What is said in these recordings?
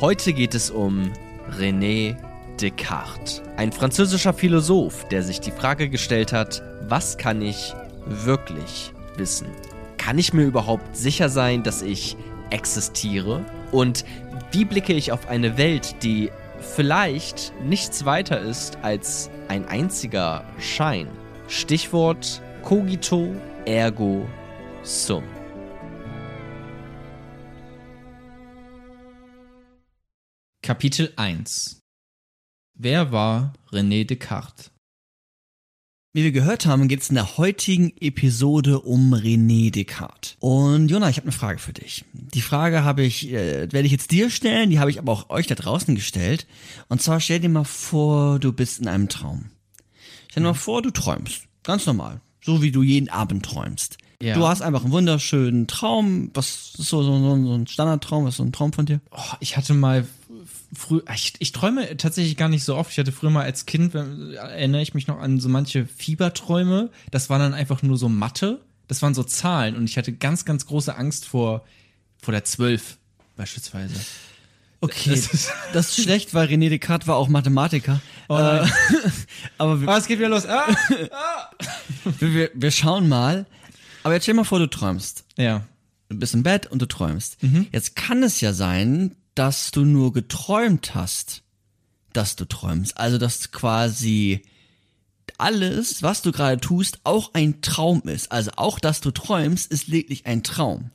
Heute geht es um René Descartes, ein französischer Philosoph, der sich die Frage gestellt hat, was kann ich wirklich wissen? Kann ich mir überhaupt sicher sein, dass ich existiere? Und wie blicke ich auf eine Welt, die vielleicht nichts weiter ist als ein einziger Schein? Stichwort cogito ergo sum. Kapitel 1 Wer war René Descartes? Wie wir gehört haben, geht es in der heutigen Episode um René Descartes. Und Jona, ich habe eine Frage für dich. Die Frage habe ich, äh, werde ich jetzt dir stellen, die habe ich aber auch euch da draußen gestellt. Und zwar stell dir mal vor, du bist in einem Traum. Stell dir mal vor, du träumst. Ganz normal. So wie du jeden Abend träumst. Ja. Du hast einfach einen wunderschönen Traum. Was ist so, so, so, so ein Standardtraum? Was ist so ein Traum von dir? Oh, ich hatte mal früh, ich, ich träume tatsächlich gar nicht so oft. Ich hatte früher mal als Kind, erinnere ich mich noch an so manche Fieberträume. Das waren dann einfach nur so Mathe. Das waren so Zahlen und ich hatte ganz, ganz große Angst vor, vor der Zwölf beispielsweise. Okay, Das das ist- ist, schlecht, weil René Descartes war auch Mathematiker. nein. Äh, aber wir, Ah, es geht wieder los. Ah! wir, wir, wir schauen mal. Aber jetzt stell dir mal vor, du träumst. Ja. Du bist im Bett und du träumst. Jetzt kann es ja sein, dass du nur geträumt hast, dass du träumst. Also, dass quasi alles, was du gerade tust, auch ein Traum ist. Also auch, dass du träumst, ist lediglich ein Traum.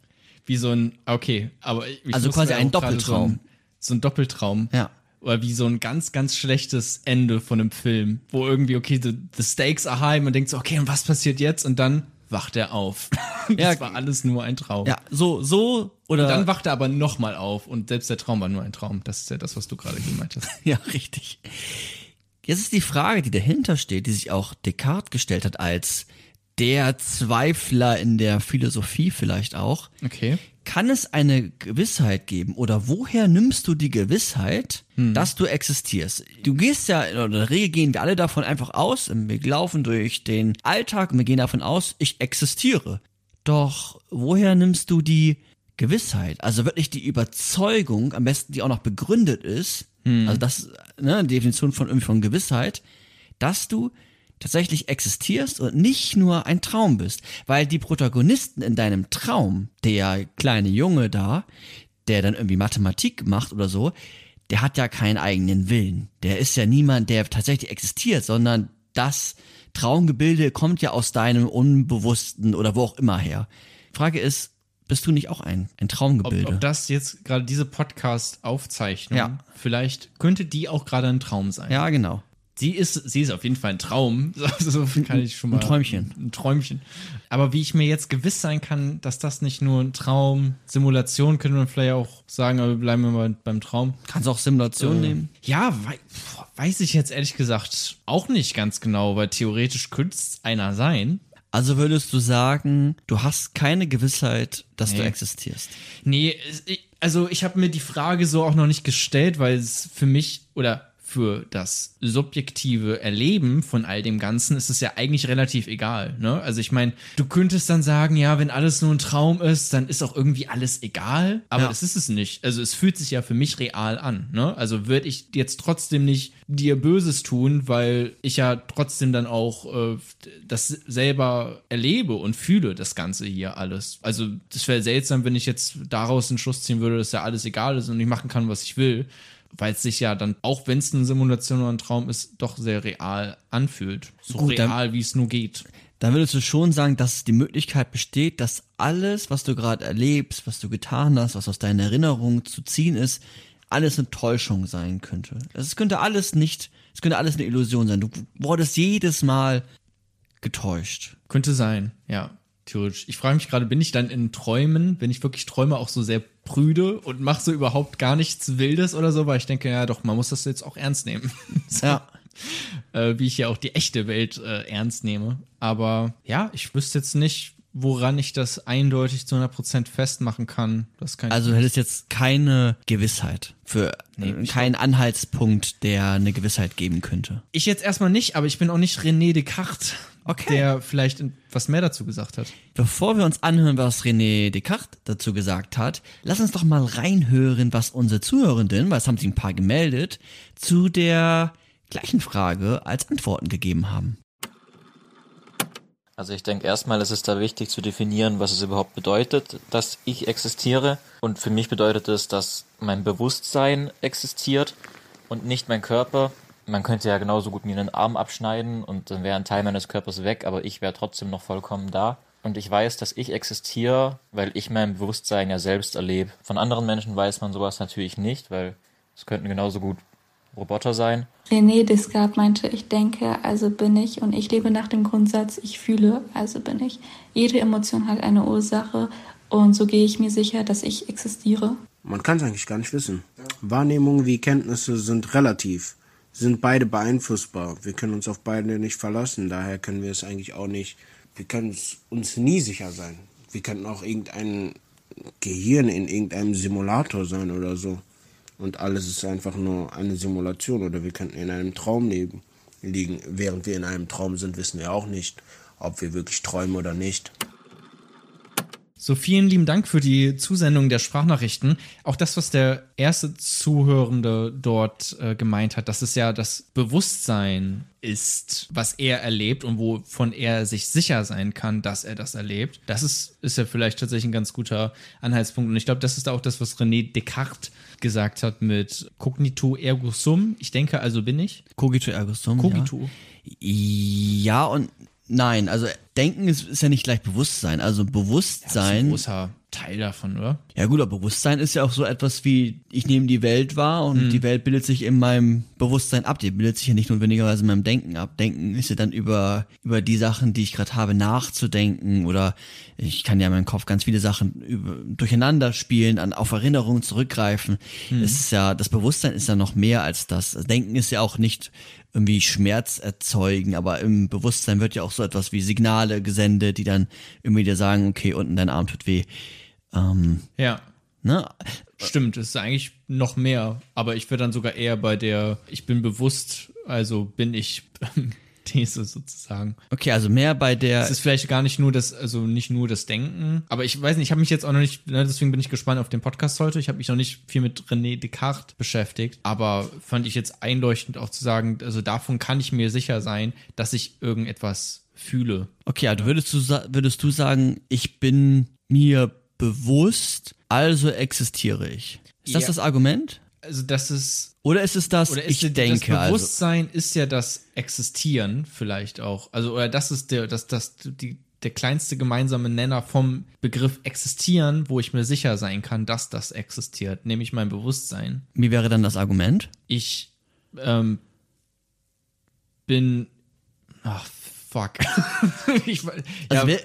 Wie so ein, okay, aber ich Also quasi ein Doppeltraum. So ein, so ein Doppeltraum. Ja. Oder wie so ein ganz, ganz schlechtes Ende von einem Film, wo irgendwie, okay, the, the stakes are high, man denkt so, okay, und was passiert jetzt? Und dann wacht er auf. das Ja. war alles nur ein Traum. Ja, so, so oder. Und dann wacht er aber nochmal auf und selbst der Traum war nur ein Traum. Das ist ja das, was du gerade gemeint hast. Ja, richtig. Jetzt ist die Frage, die dahinter steht, die sich auch Descartes gestellt hat als der Zweifler in der Philosophie vielleicht auch. Okay. Kann es eine Gewissheit geben oder woher nimmst du die Gewissheit, dass du existierst? Du gehst ja, oder in der Regel gehen wir alle davon einfach aus, wir laufen durch den Alltag und wir gehen davon aus, ich existiere. Doch woher nimmst du die Gewissheit? Also wirklich die Überzeugung, am besten die auch noch begründet ist, also das, ne, Definition von irgendwie von Gewissheit, dass du tatsächlich existierst und nicht nur ein Traum bist. Weil die Protagonisten in deinem Traum, der kleine Junge da, der dann irgendwie Mathematik macht oder so, der hat ja keinen eigenen Willen. Der ist ja niemand, der tatsächlich existiert, sondern das Traumgebilde kommt ja aus deinem Unbewussten oder wo auch immer her. Frage ist, bist du nicht auch ein, ein Ob, Traumgebilde? ob das jetzt gerade diese Podcast-Aufzeichnung, Ja. vielleicht könnte die auch gerade ein Traum sein. ja, genau. Sie ist, sie ist auf jeden Fall ein Traum. So kann ich schon mal. Ein Träumchen. Ein Träumchen. Aber wie ich mir jetzt gewiss sein kann, dass das nicht nur ein Traum, Simulation, könnte man vielleicht auch sagen, aber bleiben wir mal beim Traum. Kannst auch Simulation nehmen. Ja, wei weiß ich jetzt ehrlich gesagt auch nicht ganz genau, weil theoretisch könnte es einer sein. Also würdest du sagen, du hast keine Gewissheit, dass du Nee. existierst? Nee, also ich habe mir die Frage so auch noch nicht gestellt, weil es für mich oder für das subjektive Erleben von all dem Ganzen ist es ja eigentlich relativ egal. Ne? Also ich meine, du könntest dann sagen, ja, wenn alles nur ein Traum ist, dann ist auch irgendwie alles egal. Aber Ja. das ist es nicht. Also es fühlt sich ja für mich real an. Ne? Also würde ich jetzt trotzdem nicht dir Böses tun, weil ich ja trotzdem dann auch äh, das selber erlebe und fühle, das Ganze hier alles. Also das wäre seltsam, wenn ich jetzt daraus einen Schluss ziehen würde, dass ja alles egal ist und ich machen kann, was ich will. Weil es sich ja dann, auch wenn es eine Simulation oder ein Traum ist, doch sehr real anfühlt. So Gut, real, wie es nur geht. Dann würdest du schon sagen, dass die Möglichkeit besteht, dass alles, was du gerade erlebst, was du getan hast, was aus deiner Erinnerung zu ziehen ist, alles eine Täuschung sein könnte. Es könnte alles nicht, es könnte alles eine Illusion sein. Du wurdest jedes Mal getäuscht. Könnte sein, ja. Theoretisch. Ich frage mich gerade, bin ich dann in Träumen, wenn ich wirklich träume, auch so sehr prüde und mache so überhaupt gar nichts Wildes oder so, weil ich denke, ja doch, man muss das jetzt auch ernst nehmen. so, Ja. äh, wie ich ja auch die echte Welt äh, ernst nehme. Aber ja, ich wüsste jetzt nicht, woran ich das eindeutig zu 100% festmachen kann. Das kann Also du hättest jetzt keine Gewissheit für äh, keinen Anhaltspunkt, der eine Gewissheit geben könnte. Ich jetzt erstmal nicht, aber ich bin auch nicht René Descartes, Okay. der vielleicht was mehr dazu gesagt hat. Bevor wir uns anhören, was René Descartes dazu gesagt hat, lass uns doch mal reinhören, was unsere Zuhörenden, weil es haben sich ein paar gemeldet, zu der gleichen Frage als Antworten gegeben haben. Also ich denke, erstmal ist es da wichtig zu definieren, was es überhaupt bedeutet, dass ich existiere. Und für mich bedeutet es, dass mein Bewusstsein existiert und nicht mein Körper. Man könnte ja genauso gut mir einen Arm abschneiden und dann wäre ein Teil meines Körpers weg, aber ich wäre trotzdem noch vollkommen da. Und ich weiß, dass ich existiere, weil ich mein Bewusstsein ja selbst erlebe. Von anderen Menschen weiß man sowas natürlich nicht, weil es könnten genauso gut Roboter sein. René Descartes meinte, ich denke, also bin ich und ich lebe nach dem Grundsatz, ich fühle, also bin ich. Jede Emotion hat eine Ursache und so gehe ich mir sicher, dass ich existiere. Man kann es eigentlich gar nicht wissen. Wahrnehmungen wie Kenntnisse sind relativ, sind beide beeinflussbar. Wir können uns auf beide nicht verlassen, daher können wir es eigentlich auch nicht, wir können uns nie sicher sein. Wir könnten auch irgendein Gehirn in irgendeinem Simulator sein oder so. Und alles ist einfach nur eine Simulation oder wir könnten in einem Traum leben, liegen. Während wir in einem Traum sind, wissen wir auch nicht, ob wir wirklich träumen oder nicht. So, vielen lieben Dank für die Zusendung der Sprachnachrichten. Auch das, was der erste Zuhörende dort äh, gemeint hat, dass es ja das Bewusstsein ist, was er erlebt und wovon er sich sicher sein kann, dass er das erlebt. Das ist, ist ja vielleicht tatsächlich ein ganz guter Anhaltspunkt. Und ich glaube, das ist auch das, was René Descartes gesagt hat mit Cognito ergo sum. Ich denke, also bin ich. Cogito ergo sum. Cogito. Ja. ja und nein. Also Denken ist, ist ja nicht gleich Bewusstsein. Also Das ist ein Bewusstsein. großer Teil davon, oder? Ja gut, aber Bewusstsein ist ja auch so etwas wie, ich nehme die Welt wahr und die Welt bildet sich in meinem Bewusstsein ab. Die bildet sich ja nicht notwendigerweise in meinem Denken ab. Denken ist ja dann über, über die Sachen, die ich gerade habe, nachzudenken oder ich kann ja in meinem Kopf ganz viele Sachen über, durcheinander spielen, an, auf Erinnerungen zurückgreifen. Es ist ja, das Bewusstsein ist ja noch mehr als das. Das Denken ist ja auch nicht irgendwie Schmerz erzeugen, aber im Bewusstsein wird ja auch so etwas wie Signale gesendet, die dann irgendwie dir sagen, okay, unten dein Arm tut weh. Ähm, Ja. ne? Stimmt, es ist eigentlich noch mehr, aber ich wäre dann sogar eher bei der Ich bin bewusst, also bin ich These sozusagen. Okay, also mehr bei der. Es ist vielleicht gar nicht nur das, also nicht nur das Denken, aber ich weiß nicht, ich habe mich jetzt auch noch nicht, ne, deswegen bin ich gespannt auf den Podcast heute. Ich habe mich noch nicht viel mit René Descartes beschäftigt, aber fand ich jetzt einleuchtend auch zu sagen, also davon kann ich mir sicher sein, dass ich irgendetwas fühle. Okay, also würdest du, würdest du sagen, ich bin mir bewusst, also existiere ich. Ist das Ja. das Argument? Also das ist Oder ist es das, Oder ist ich das denke, also. Bewusstsein ist ja das Existieren vielleicht auch. Also, oder das ist der, das, das, die, der kleinste gemeinsame Nenner vom Begriff existieren, wo ich mir sicher sein kann, dass das existiert, nämlich mein Bewusstsein. Wie wäre dann das Argument? Ich ähm, bin. Ach, fuck. ich, Also ja, wär,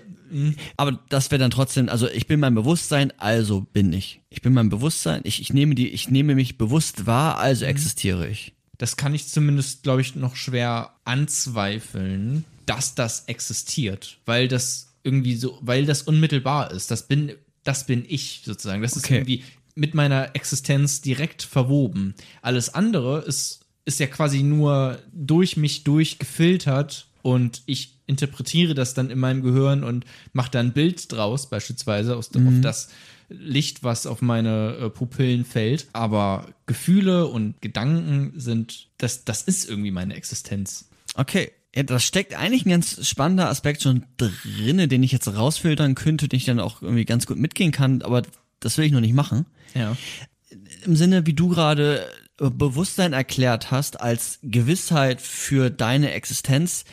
aber das wäre dann trotzdem, also ich bin mein Bewusstsein, also bin ich. Ich bin mein Bewusstsein, ich, ich nehme die, ich nehme mich bewusst wahr, also Mhm. existiere ich. das kann ich zumindest, glaube ich, noch schwer anzweifeln, dass das existiert, weil das irgendwie so, weil das unmittelbar ist. Das bin, das bin ich sozusagen. Das ist Okay. irgendwie mit meiner Existenz direkt verwoben. Alles andere ist, ist ja quasi nur durch mich durchgefiltert und ich interpretiere das dann in meinem Gehirn und mache da ein Bild draus, beispielsweise aus dem, auf das Licht, was auf meine äh, Pupillen fällt. Aber Gefühle und Gedanken sind, das, das ist irgendwie meine Existenz. Okay. Ja, das steckt eigentlich ein ganz spannender Aspekt schon drinne, den ich jetzt rausfiltern könnte, den ich dann auch irgendwie ganz gut mitgehen kann, aber das will ich noch nicht machen. Ja. Im Sinne, wie du gerade Bewusstsein erklärt hast, als Gewissheit für deine Existenz,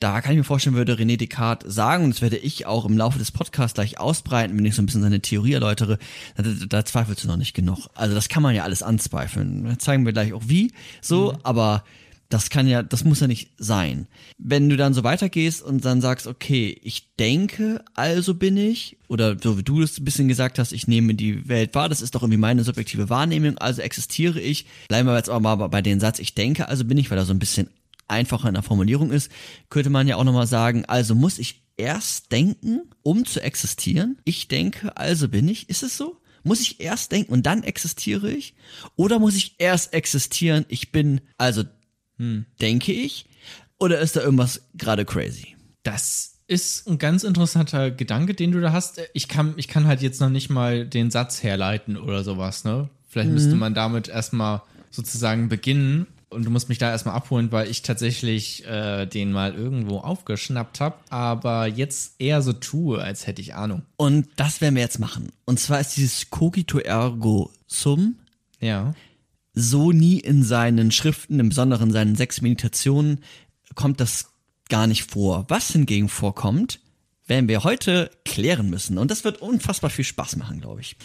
da kann ich mir vorstellen, würde René Descartes sagen, und das werde ich auch im Laufe des Podcasts gleich ausbreiten, wenn ich so ein bisschen seine Theorie erläutere, da, da, zweifelst du noch nicht genug. Also das kann man ja alles anzweifeln. Da zeigen wir gleich auch wie, so, aber Das kann ja, das muss ja nicht sein. Wenn du dann so weitergehst und dann sagst, okay, ich denke, also bin ich, oder so wie du das ein bisschen gesagt hast, ich nehme die Welt wahr, das ist doch irgendwie meine subjektive Wahrnehmung, also existiere ich. Bleiben wir jetzt auch mal bei dem Satz, ich denke, also bin ich, weil er so ein bisschen einfacher in der Formulierung ist, könnte man ja auch nochmal sagen, also muss ich erst denken, um zu existieren? Ich denke, also bin ich. Ist es so? Muss ich erst denken und dann existiere ich? Oder muss ich erst existieren, ich bin, also hm. denke ich? Oder ist da irgendwas gerade crazy? Das ist ein ganz interessanter Gedanke, den du da hast. Ich kann, ich kann halt jetzt noch nicht mal den Satz herleiten oder sowas, ne? Vielleicht mhm. müsste man damit erstmal sozusagen beginnen und du musst mich da erstmal abholen, weil ich tatsächlich äh, den mal irgendwo aufgeschnappt habe, aber jetzt eher so tue, als hätte ich Ahnung. Und das werden wir jetzt machen. Und zwar ist dieses Cogito ergo sum ja. So nie in seinen Schriften, im Besonderen seinen sechs Meditationen, kommt das gar nicht vor. Was hingegen vorkommt, werden wir heute klären müssen. Und das wird unfassbar viel Spaß machen, glaube ich.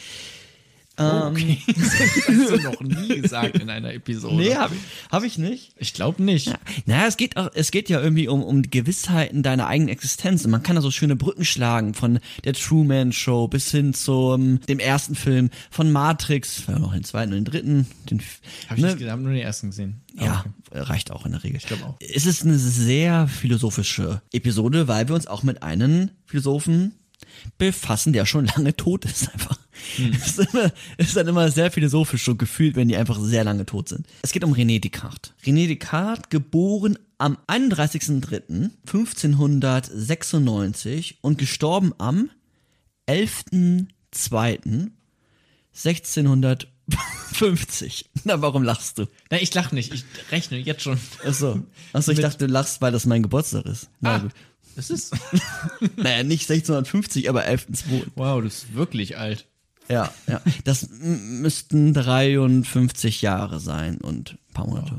Okay. das hast du noch nie gesagt in einer Episode. Nee, habe ich, hab ich nicht. Ich glaube nicht. Ja. Naja, es geht auch, es geht ja irgendwie um, um Gewissheiten deiner eigenen Existenz. Und man kann da so schöne Brücken schlagen von der Truman Show bis hin zum dem ersten Film von Matrix, ja, noch den zweiten und den dritten. Den, Habe ich ne? nicht, hab nur den ersten gesehen. Ja, okay. reicht auch in der Regel. Ich glaube auch. Es ist eine sehr philosophische Episode, weil wir uns auch mit einem Philosophen befassen, der schon lange tot ist einfach. Hm. ist, immer, ist dann immer sehr philosophisch so gefühlt, wenn die einfach sehr lange tot sind. Es geht um René Descartes. René Descartes, geboren am 31.03.1596 und gestorben am 11.02.1650. Na, warum lachst du? Na, ich lach nicht. Ich rechne jetzt schon. Achso. Achso, ich dachte, du lachst, weil das mein Geburtstag ist. Na ah. gut. Es ist. naja, nicht 1650, aber 11.2. Wow, das ist wirklich alt. Ja, ja. Das müssten 53 Jahre sein und ein paar Monate.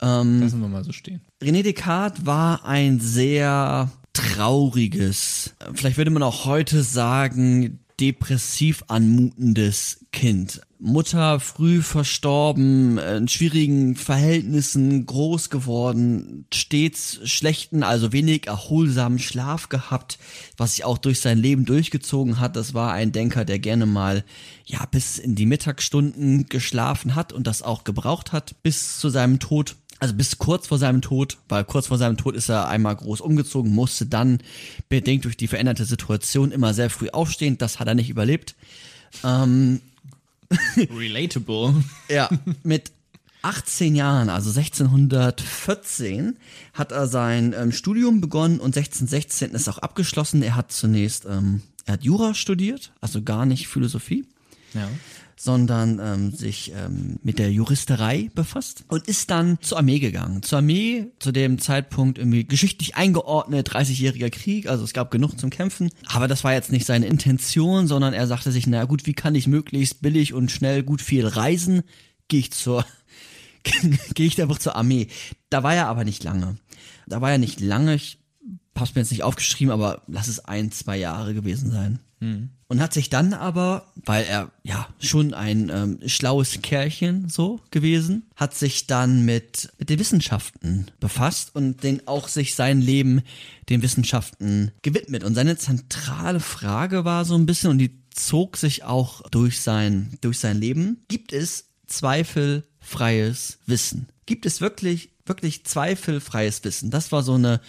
Wow. Ähm, Lassen wir mal so stehen. René Descartes war ein sehr trauriges, vielleicht würde man auch heute sagen, depressiv anmutendes Kind. Mutter früh verstorben, in schwierigen Verhältnissen groß geworden, stets schlechten, also wenig erholsamen Schlaf gehabt, was sich auch durch sein Leben durchgezogen hat. Das war ein Denker, der gerne mal, ja, bis in die Mittagsstunden geschlafen hat und das auch gebraucht hat, bis zu seinem Tod also bis kurz vor seinem Tod, weil kurz vor seinem Tod ist er einmal groß umgezogen, musste dann bedingt durch die veränderte Situation immer sehr früh aufstehen. Das hat er nicht überlebt. Ähm, Relatable. ja, mit 18 Jahren, also 1614, hat er sein ähm, Studium begonnen und 1616 ist auch abgeschlossen. Er hat zunächst, ähm, er hat Jura studiert, also gar nicht Philosophie. Ja sondern ähm, sich ähm, mit der Juristerei befasst und ist dann zur Armee gegangen. Zur Armee zu dem Zeitpunkt irgendwie geschichtlich eingeordnet, 30-jähriger Krieg, also es gab genug zum Kämpfen. Aber das war jetzt nicht seine Intention, sondern er sagte sich, na gut, wie kann ich möglichst billig und schnell gut viel reisen? Gehe ich zur, gehe ich einfach zur Armee. Da war er aber nicht lange. Da war er nicht lange, ich hab's mir jetzt nicht aufgeschrieben, aber lass es ein, zwei Jahre gewesen sein. Hm und hat sich dann aber, weil er ja schon ein ähm, schlaues Kerlchen so gewesen, hat sich dann mit, mit den Wissenschaften befasst und den auch sich sein Leben den Wissenschaften gewidmet. Und seine zentrale Frage war so ein bisschen, und die zog sich auch durch sein, durch sein Leben, gibt es zweifelfreies Wissen? Gibt es wirklich, wirklich zweifelfreies Wissen? Das war so eine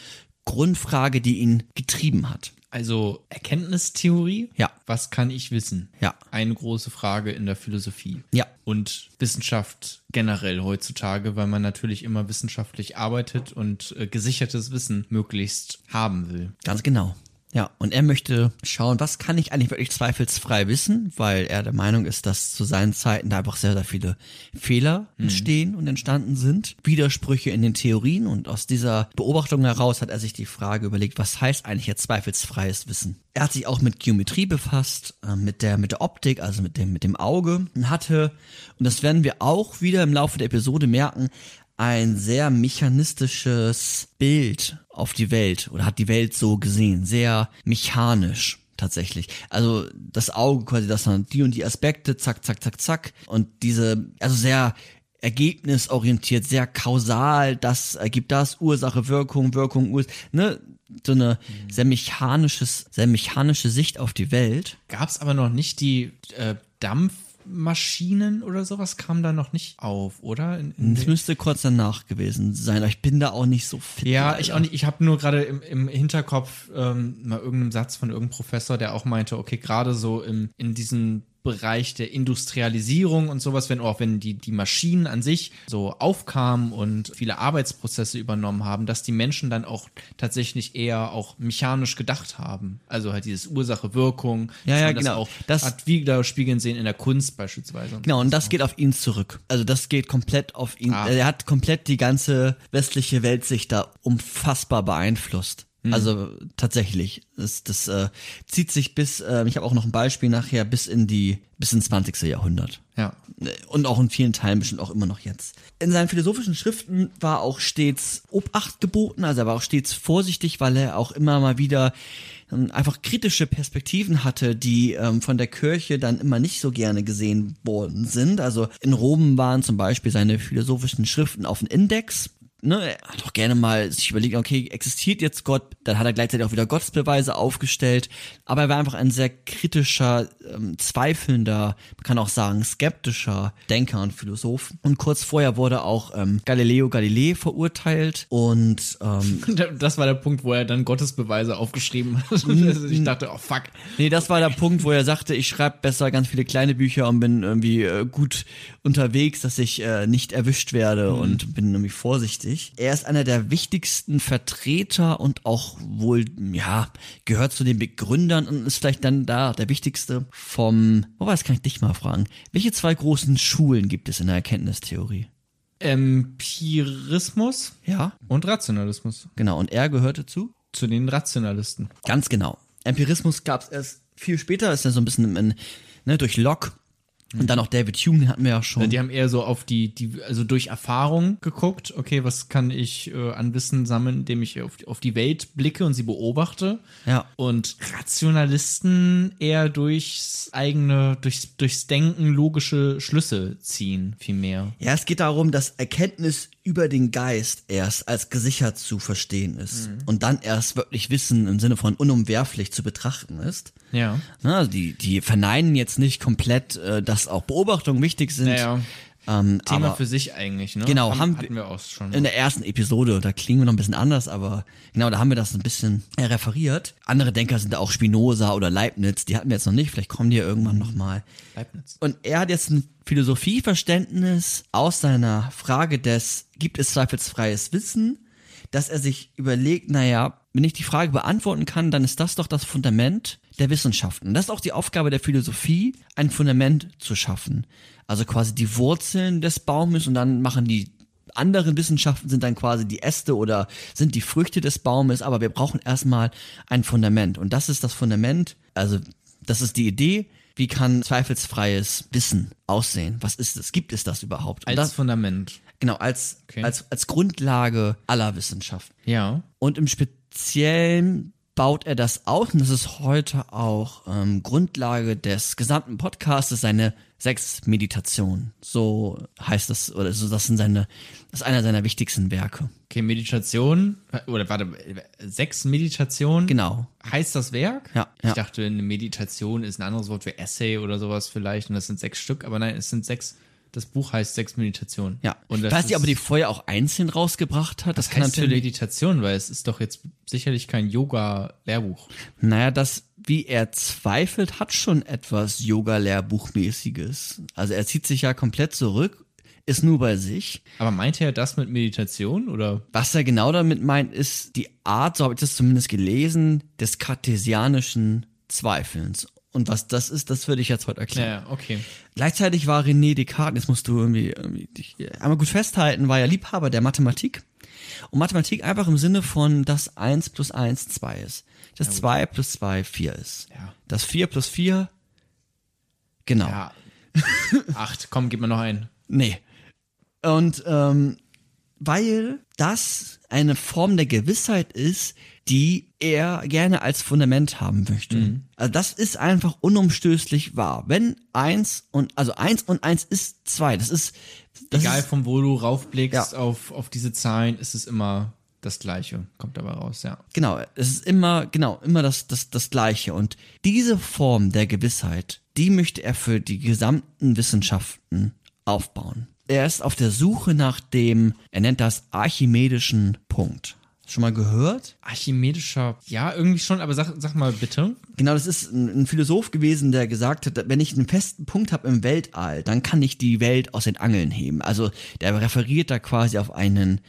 Grundfrage, die ihn getrieben hat. Also Erkenntnistheorie. Ja. Was kann ich wissen? Ja. Eine große Frage in der Philosophie. Ja. Und Wissenschaft generell heutzutage, weil man natürlich immer wissenschaftlich arbeitet und äh, gesichertes Wissen möglichst haben will. Ganz genau. Ja, und er möchte schauen, was kann ich eigentlich wirklich zweifelsfrei wissen, weil er der Meinung ist, dass zu seinen Zeiten da einfach sehr, sehr viele Fehler mhm. entstehen und entstanden sind, Widersprüche in den Theorien und aus dieser Beobachtung heraus hat er sich die Frage überlegt, was heißt eigentlich jetzt zweifelsfreies Wissen? Er hat sich auch mit Geometrie befasst, äh, mit der, mit der Optik, also mit dem, mit dem Auge und hatte, und das werden wir auch wieder im Laufe der Episode merken, ein sehr mechanistisches Bild auf die Welt oder hat die Welt so gesehen, sehr mechanisch tatsächlich. Also das Auge quasi, das dann die und die Aspekte, zack, zack, zack, zack und diese, also sehr ergebnisorientiert, sehr kausal, das ergibt das, Ursache, Wirkung, Wirkung, Urs ne? So eine sehr mechanisches, sehr mechanische Sicht auf die Welt. Gab es aber noch nicht die äh, Dampfmaschinen oder sowas, kam da noch nicht auf, oder? In, in Das müsste kurz danach gewesen sein, aber ich bin da auch nicht so fit. Ja, leider. ich auch nicht. Ich habe nur gerade im, im Hinterkopf ähm, mal irgendeinen Satz von irgendeinem Professor, der auch meinte, okay, gerade so im, in diesen Bereich der Industrialisierung und sowas, wenn auch wenn die, die Maschinen an sich so aufkamen und viele Arbeitsprozesse übernommen haben, dass die Menschen dann auch tatsächlich eher auch mechanisch gedacht haben. Also halt dieses Ursache-Wirkung. Ja, ja, genau. Das auch Das- hat widerspiegeln sehen in der Kunst beispielsweise. Genau, und das geht auf ihn zurück. Also das geht komplett auf ihn. Ah. Er hat komplett die ganze westliche Weltsicht da unfassbar beeinflusst. Also tatsächlich, das, das äh, zieht sich bis, äh, ich habe auch noch ein Beispiel nachher, bis in die, bis ins 20. Jahrhundert. Ja. Und auch in vielen Teilen bestimmt auch immer noch jetzt. In seinen philosophischen Schriften war auch stets Obacht geboten, also er war auch stets vorsichtig, weil er auch immer mal wieder ähm, einfach kritische Perspektiven hatte, die ähm, von der Kirche dann immer nicht so gerne gesehen worden sind. Also in Rom waren zum Beispiel seine philosophischen Schriften auf dem Index. Ne, er hat auch gerne mal sich überlegt, okay, existiert jetzt Gott? Dann hat er gleichzeitig auch wieder Gottesbeweise aufgestellt. Aber er war einfach ein sehr kritischer, ähm, zweifelnder, man kann auch sagen skeptischer Denker und Philosoph. Und kurz vorher wurde auch ähm, Galileo Galilei verurteilt und ähm, Das war der Punkt, wo er dann Gottesbeweise aufgeschrieben hat. Mhm. Also ich dachte, oh fuck. Nee, das war der Punkt, wo er sagte, ich schreibe besser ganz viele kleine Bücher und bin irgendwie äh, gut unterwegs, dass ich äh, nicht erwischt werde und bin irgendwie vorsichtig. Er ist einer der wichtigsten Vertreter und auch wohl, ja, gehört zu den Begründern und ist vielleicht dann da der wichtigste vom, wo was kann ich dich mal fragen? Welche zwei großen Schulen gibt es in der Erkenntnistheorie? Empirismus Ja, und Rationalismus. genau. Und er gehörte zu? Zu den Rationalisten. Ganz genau. Empirismus gab es erst viel später, ist ja so ein bisschen in, ne, durch Locke. Und dann auch David Hume, den hatten wir ja schon. Die haben eher so auf die, die also durch Erfahrung geguckt, okay, was kann ich äh, an Wissen sammeln, indem ich auf, auf die Welt blicke und sie beobachte. Ja. Und Rationalisten eher durchs eigene, durchs, durchs Denken logische Schlüsse ziehen, viel mehr. Ja, es geht darum, dass Erkenntnis über den Geist erst als gesichert zu verstehen ist und dann erst wirklich Wissen im Sinne von unumwerflich zu betrachten ist. Ja. Na, also die, die verneinen jetzt nicht komplett, äh, dass auch Beobachtungen wichtig sind. Naja. Ähm, Thema aber für sich eigentlich, ne? Genau, haben, haben hatten wir auch schon. in der ersten Episode, da klingen wir noch ein bisschen anders, aber genau, da haben wir das ein bisschen äh, referiert. Andere Denker sind da auch Spinoza oder Leibniz, die hatten wir jetzt noch nicht, vielleicht kommen die ja irgendwann nochmal. Leibniz. Und er hat jetzt ein Philosophieverständnis aus seiner Frage des, gibt es zweifelsfreies Wissen, dass er sich überlegt, naja, wenn ich die Frage beantworten kann, dann ist das doch das Fundament der Wissenschaften. Das ist auch die Aufgabe der Philosophie, ein Fundament zu schaffen. Also quasi die Wurzeln des Baumes und dann machen die anderen Wissenschaften sind dann quasi die Äste oder sind die Früchte des Baumes, aber wir brauchen erstmal ein Fundament. Und das ist das Fundament, also das ist die Idee, wie kann zweifelsfreies Wissen aussehen? Was ist es? Gibt es das überhaupt? Und Als das, Fundament. genau, als, Okay. als, als Grundlage aller Wissenschaft. Ja. Und im Speziellen baut er das aus, und das ist heute auch ähm, Grundlage des gesamten Podcastes, seine sechs Meditationen. So heißt das, oder so, das sind seine, das ist einer seiner wichtigsten Werke. Okay, Meditation, oder warte, sechs Meditationen. Genau. Heißt das Werk? Ja, Ich ja. dachte, eine Meditation ist ein anderes Wort für Essay oder sowas vielleicht und das sind sechs Stück, aber nein, es sind sechs, das Buch heißt sechs Meditationen. Ja. Und ich das weiß nicht, ist- ob er die vorher auch einzeln rausgebracht hat. Das, das kann natürlich. Meditation, weil es ist doch jetzt sicherlich kein Yoga-Lehrbuch. Naja, das, wie er zweifelt, hat schon etwas Yoga-Lehrbuchmäßiges. Also er zieht sich ja komplett zurück, ist nur bei sich. Aber meinte er das mit Meditation oder? Was er genau damit meint, ist die Art, so habe ich das zumindest gelesen, des kartesianischen Zweifelns. Und was das ist, das würde ich jetzt heute erklären. Ja, okay. Gleichzeitig war René Descartes, jetzt musst du irgendwie, irgendwie dich einmal gut festhalten, war ja Liebhaber der Mathematik. Und Mathematik einfach im Sinne von, dass 1 plus 1 2 ist. Dass 2 plus 2 4 ist. Ja. Das 4 plus 4, genau. Ja. Acht, komm, gib mir noch einen. Nee. Und ähm, weil das eine Form der Gewissheit ist, die er gerne als Fundament haben möchte. Also das ist einfach unumstößlich wahr. Wenn eins und, also eins und eins ist zwei, das ist, das Egal ist, von wo du raufblickst Ja. auf, auf diese Zahlen, ist es immer das Gleiche. Kommt dabei raus, ja. Genau, es ist immer, genau, immer das, das, das Gleiche. Und diese Form der Gewissheit, die möchte er für die gesamten Wissenschaften aufbauen. Er ist auf der Suche nach dem, er nennt das archimedischen Punkt. Schon mal gehört? Archimedischer, ja, irgendwie schon, aber sag, sag mal bitte. Genau, das ist ein, Philosoph gewesen, der gesagt hat, wenn ich einen festen Punkt habe im Weltall, dann kann ich die Welt aus den Angeln heben. Also der referiert da quasi auf einen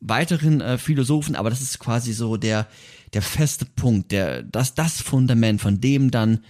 weiteren äh, Philosophen, aber das ist quasi so der der feste Punkt, der das das Fundament, von dem dann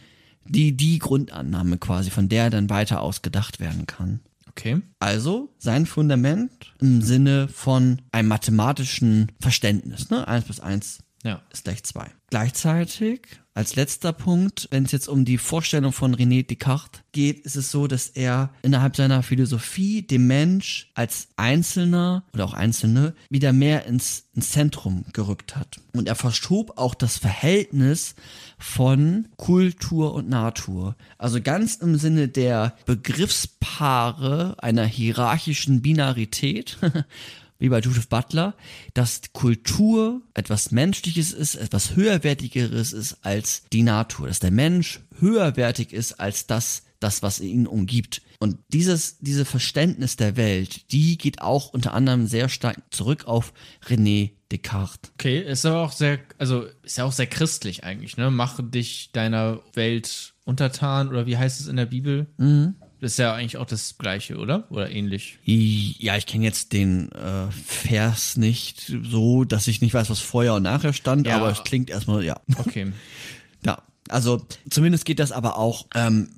die die Grundannahme quasi, von der dann weiter ausgedacht werden kann. Okay. Also sein Fundament im Sinne von einem mathematischen Verständnis, ne? Eins plus eins Ja. ist gleich zwei. Gleichzeitig, als letzter Punkt, wenn es jetzt um die Vorstellung von René Descartes geht, ist es so, dass er innerhalb seiner Philosophie den Mensch als Einzelner oder auch Einzelne wieder mehr ins, ins Zentrum gerückt hat. Und er verschob auch das Verhältnis von Kultur und Natur. Also ganz im Sinne der Begriffspaare einer hierarchischen Binarität wie bei Judith Butler, dass Kultur etwas Menschliches ist, etwas Höherwertigeres ist als die Natur, dass der Mensch höherwertig ist als das, das, was ihn umgibt. Und dieses, diese Verständnis der Welt, die geht auch unter anderem sehr stark zurück auf René Descartes. Okay, ist aber auch sehr, also ist ja auch sehr christlich eigentlich, ne? Mache dich deiner Welt untertan oder wie heißt es in der Bibel? Mhm. Das ist ja eigentlich auch das Gleiche, oder? Oder ähnlich. Ja, ich kenne jetzt den äh, Vers nicht so, dass ich nicht weiß, was vorher und nachher stand, Ja. aber es klingt erstmal, ja. Okay. Ja, also zumindest geht das aber auch, ähm,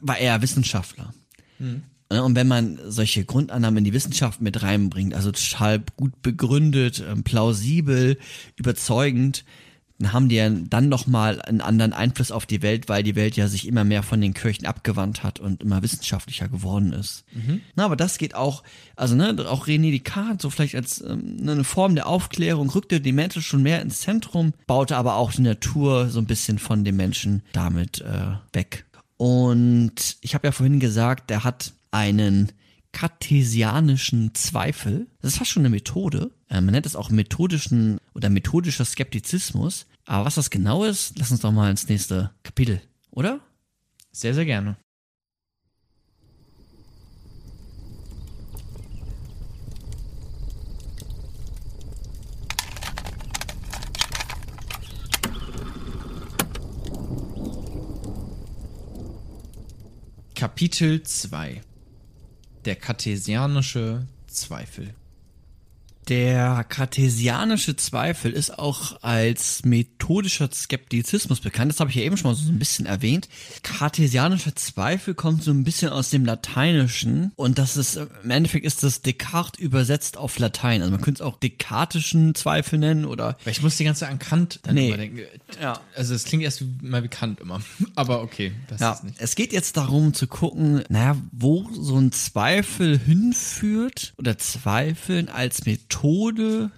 war er Wissenschaftler. Ne, Und wenn man solche Grundannahmen in die Wissenschaft mit reinbringt, also total gut begründet, ähm, plausibel, überzeugend, dann haben die ja dann nochmal einen anderen Einfluss auf die Welt, weil die Welt ja sich immer mehr von den Kirchen abgewandt hat und immer wissenschaftlicher geworden ist. Na, aber das geht auch, also ne, auch René Descartes, so vielleicht als ähm, eine Form der Aufklärung, rückte die Menschen schon mehr ins Zentrum, baute aber auch die Natur so ein bisschen von den Menschen damit äh, weg. Und ich habe ja vorhin gesagt, der hat einen kartesianischen Zweifel. Das ist fast schon eine Methode. Äh, man nennt es auch methodischen oder methodischer Skeptizismus. Aber was das genau ist, lass uns doch mal ins nächste Kapitel, oder? Sehr, sehr gerne. Kapitel 2 Der kartesianische Zweifel. Der kartesianische Zweifel ist auch als methodischer Skeptizismus bekannt. Das habe ich ja eben schon mal so ein bisschen erwähnt. Kartesianischer Zweifel kommt so ein bisschen aus dem Lateinischen und das ist im Endeffekt ist das Descartes übersetzt auf Latein. Also man könnte es auch dekatischen Zweifel nennen oder Weil ich muss die ganze Zeit an Kant dann Nee. überdenken. Ja. Also es klingt erst mal wie Kant immer. Aber okay, das Ja, ist nicht. es geht jetzt darum zu gucken, naja, wo so ein Zweifel hinführt oder Zweifeln als Methode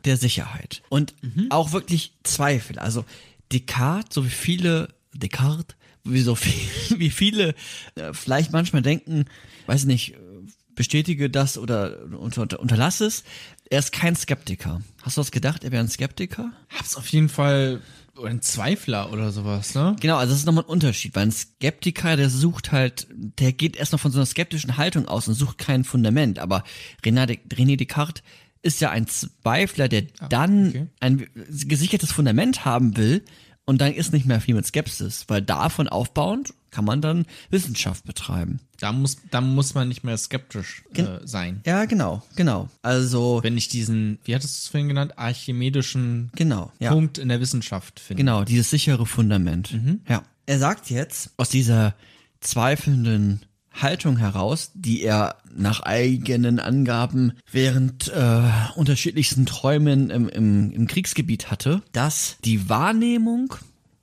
der Sicherheit. Und auch wirklich Zweifel. Also Descartes, so wie viele, Descartes, wie so viel, wie viele äh, vielleicht manchmal denken, weiß nicht, bestätige das oder unter, unter, unterlasse es. Er ist kein Skeptiker. Hast du das gedacht, er wäre ein Skeptiker? Hab's auf jeden Fall oder ein Zweifler oder sowas, ne? Genau, also das ist nochmal ein Unterschied, weil ein Skeptiker, der sucht halt, der geht erst noch von so einer skeptischen Haltung aus und sucht kein Fundament. Aber René Descartes ist ja ein Zweifler, der dann okay. ein gesichertes Fundament haben will und dann ist nicht mehr viel mit Skepsis, weil davon aufbauend kann man dann Wissenschaft betreiben. Da muss, da muss man nicht mehr skeptisch äh, sein. Ja, genau, genau. Also, Wenn ich diesen, wie hattest du es vorhin genannt, archimedischen genau, ja. Punkt in der Wissenschaft finde. Genau, dieses sichere Fundament. Ja. Er sagt jetzt aus dieser zweifelnden Haltung heraus, die er nach eigenen Angaben während äh, unterschiedlichsten Träumen im, im, im Kriegsgebiet hatte, dass die Wahrnehmung,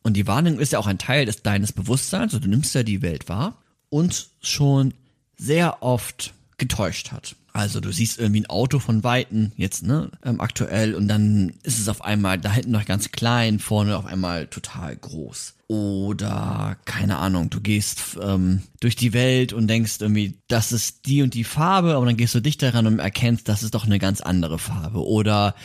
und die Wahrnehmung ist ja auch ein Teil des deines Bewusstseins, also du nimmst ja die Welt wahr, uns schon sehr oft getäuscht hat. Also du siehst irgendwie ein Auto von Weitem jetzt, ne, ähm, aktuell und dann ist es auf einmal da hinten noch ganz klein, vorne auf einmal total groß. Oder keine Ahnung, du gehst ähm, durch die Welt und denkst irgendwie, das ist die und die Farbe, aber dann gehst du dichter ran und erkennst, das ist doch eine ganz andere Farbe. Oder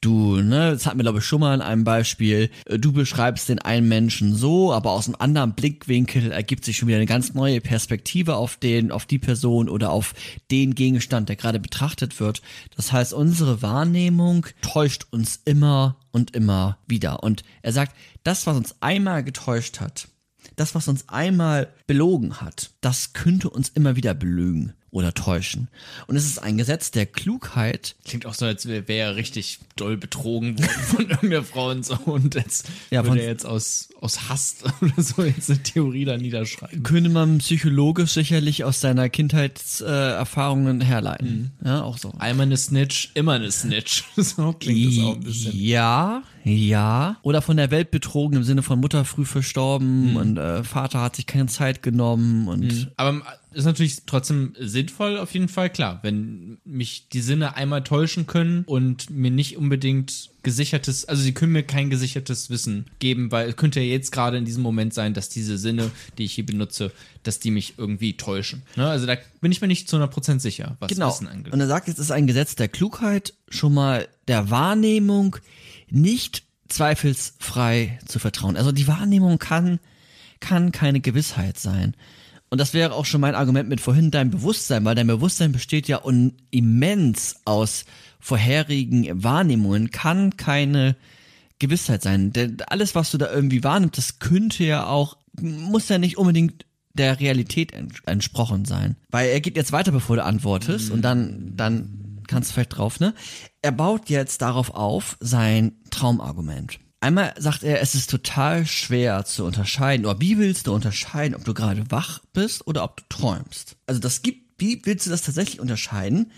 du, ne, das hatten wir glaube ich schon mal in einem Beispiel, äh, du beschreibst den einen Menschen so, aber aus einem anderen Blickwinkel ergibt sich schon wieder eine ganz neue Perspektive auf den, auf die Person oder auf den Gegenstand, der gerade betrachtet wird. Das heißt, unsere Wahrnehmung täuscht uns immer und immer wieder. Und er sagt, das, was uns einmal getäuscht hat, das, was uns einmal belogen hat, das könnte uns immer wieder belügen oder täuschen. Und es ist ein Gesetz der Klugheit. Klingt auch so, als wäre wär er richtig doll betrogen worden von irgendeiner Frau und so. Und jetzt Ja, würde er jetzt aus, aus Hass oder so jetzt eine Theorie da niederschreiben. Könnte man psychologisch sicherlich aus seiner Kindheitserfahrungen äh, herleiten. Ja, auch so. Einmal eine Snitch, immer eine Snitch. So klingt das auch ein bisschen. Ja, ja. Oder von der Welt betrogen im Sinne von Mutter früh verstorben Mhm. und äh, Vater hat sich keine Zeit genommen und Aber ist natürlich trotzdem sinnvoll, auf jeden Fall, klar. Wenn mich die Sinne einmal täuschen können und mir nicht unbedingt gesichertes, also sie können mir kein gesichertes Wissen geben, weil es könnte ja jetzt gerade in diesem Moment sein, dass diese Sinne, die ich hier benutze, dass die mich irgendwie täuschen. Ne? Also da bin ich mir nicht zu 100% sicher, was genau. Wissen angeht. Und er sagt, es ist ein Gesetz der Klugheit, schon mal der Wahrnehmung nicht zweifelsfrei zu vertrauen. Also die Wahrnehmung kann, kann keine Gewissheit sein. Und das wäre auch schon mein Argument mit vorhin dein Bewusstsein, weil dein Bewusstsein besteht ja immens aus vorherigen Wahrnehmungen, kann keine Gewissheit sein. Denn alles, was du da irgendwie wahrnimmst, das könnte ja auch, muss ja nicht unbedingt der Realität ents entsprochen sein. Weil er geht jetzt weiter, bevor du antwortest und dann, dann kannst du vielleicht drauf, ne? Er baut jetzt darauf auf sein Traumargument. Einmal sagt er, es ist total schwer zu unterscheiden, oder wie willst du unterscheiden, ob du gerade wach bist oder ob du träumst? Also das gibt, wie willst du das tatsächlich unterscheiden?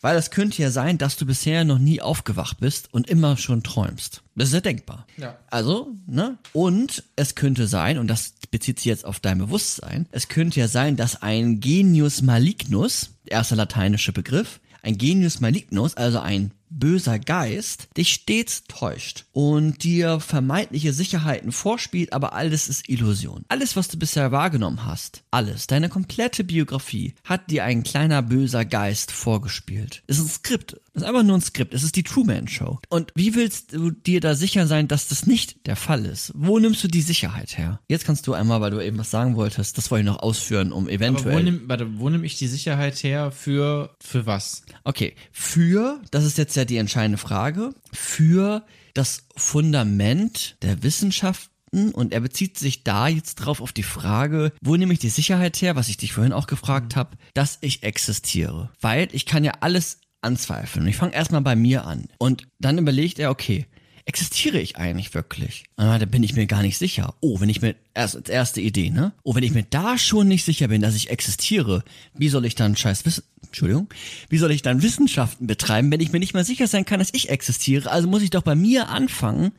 Weil es könnte ja sein, dass du bisher noch nie aufgewacht bist und immer schon träumst. Das ist ja denkbar. Ja. Also, ne? Und es könnte sein, und das bezieht sich jetzt auf dein Bewusstsein, es könnte ja sein, dass ein Genius malignus, erster lateinische Begriff, ein Genius malignus, also ein böser Geist, dich stets täuscht und dir vermeintliche Sicherheiten vorspielt, aber alles ist Illusion. Alles, was du bisher wahrgenommen hast, alles, deine komplette Biografie, hat dir ein kleiner böser Geist vorgespielt. Es ist ein Skript. Es ist einfach nur ein Skript. Es ist die Truman Show. Und wie willst du dir da sicher sein, dass das nicht der Fall ist? Wo nimmst du die Sicherheit her? Jetzt kannst du einmal, weil du eben was sagen wolltest, das wollte ich noch ausführen, um Aber eventuell. wo nimm, warte, wo nehme ich die Sicherheit her für, für was? Okay, für, das ist jetzt ja die entscheidende Frage, für das Fundament der Wissenschaften und er bezieht sich da jetzt drauf auf die Frage, wo nehme ich die Sicherheit her, was ich dich vorhin auch gefragt habe, dass ich existiere. Weil ich kann ja alles anzweifeln. Ich fange erstmal bei mir an. Und dann überlegt er, okay, existiere ich eigentlich wirklich? Ah, da bin ich mir gar nicht sicher. Oh, wenn ich mir, erst als erste Idee, ne? Oh, wenn ich mir da schon nicht sicher bin, dass ich existiere, wie soll ich dann scheiß Wissen, Entschuldigung, wie soll ich dann Wissenschaften betreiben, wenn ich mir nicht mal sicher sein kann, dass ich existiere? Also muss ich doch bei mir anfangen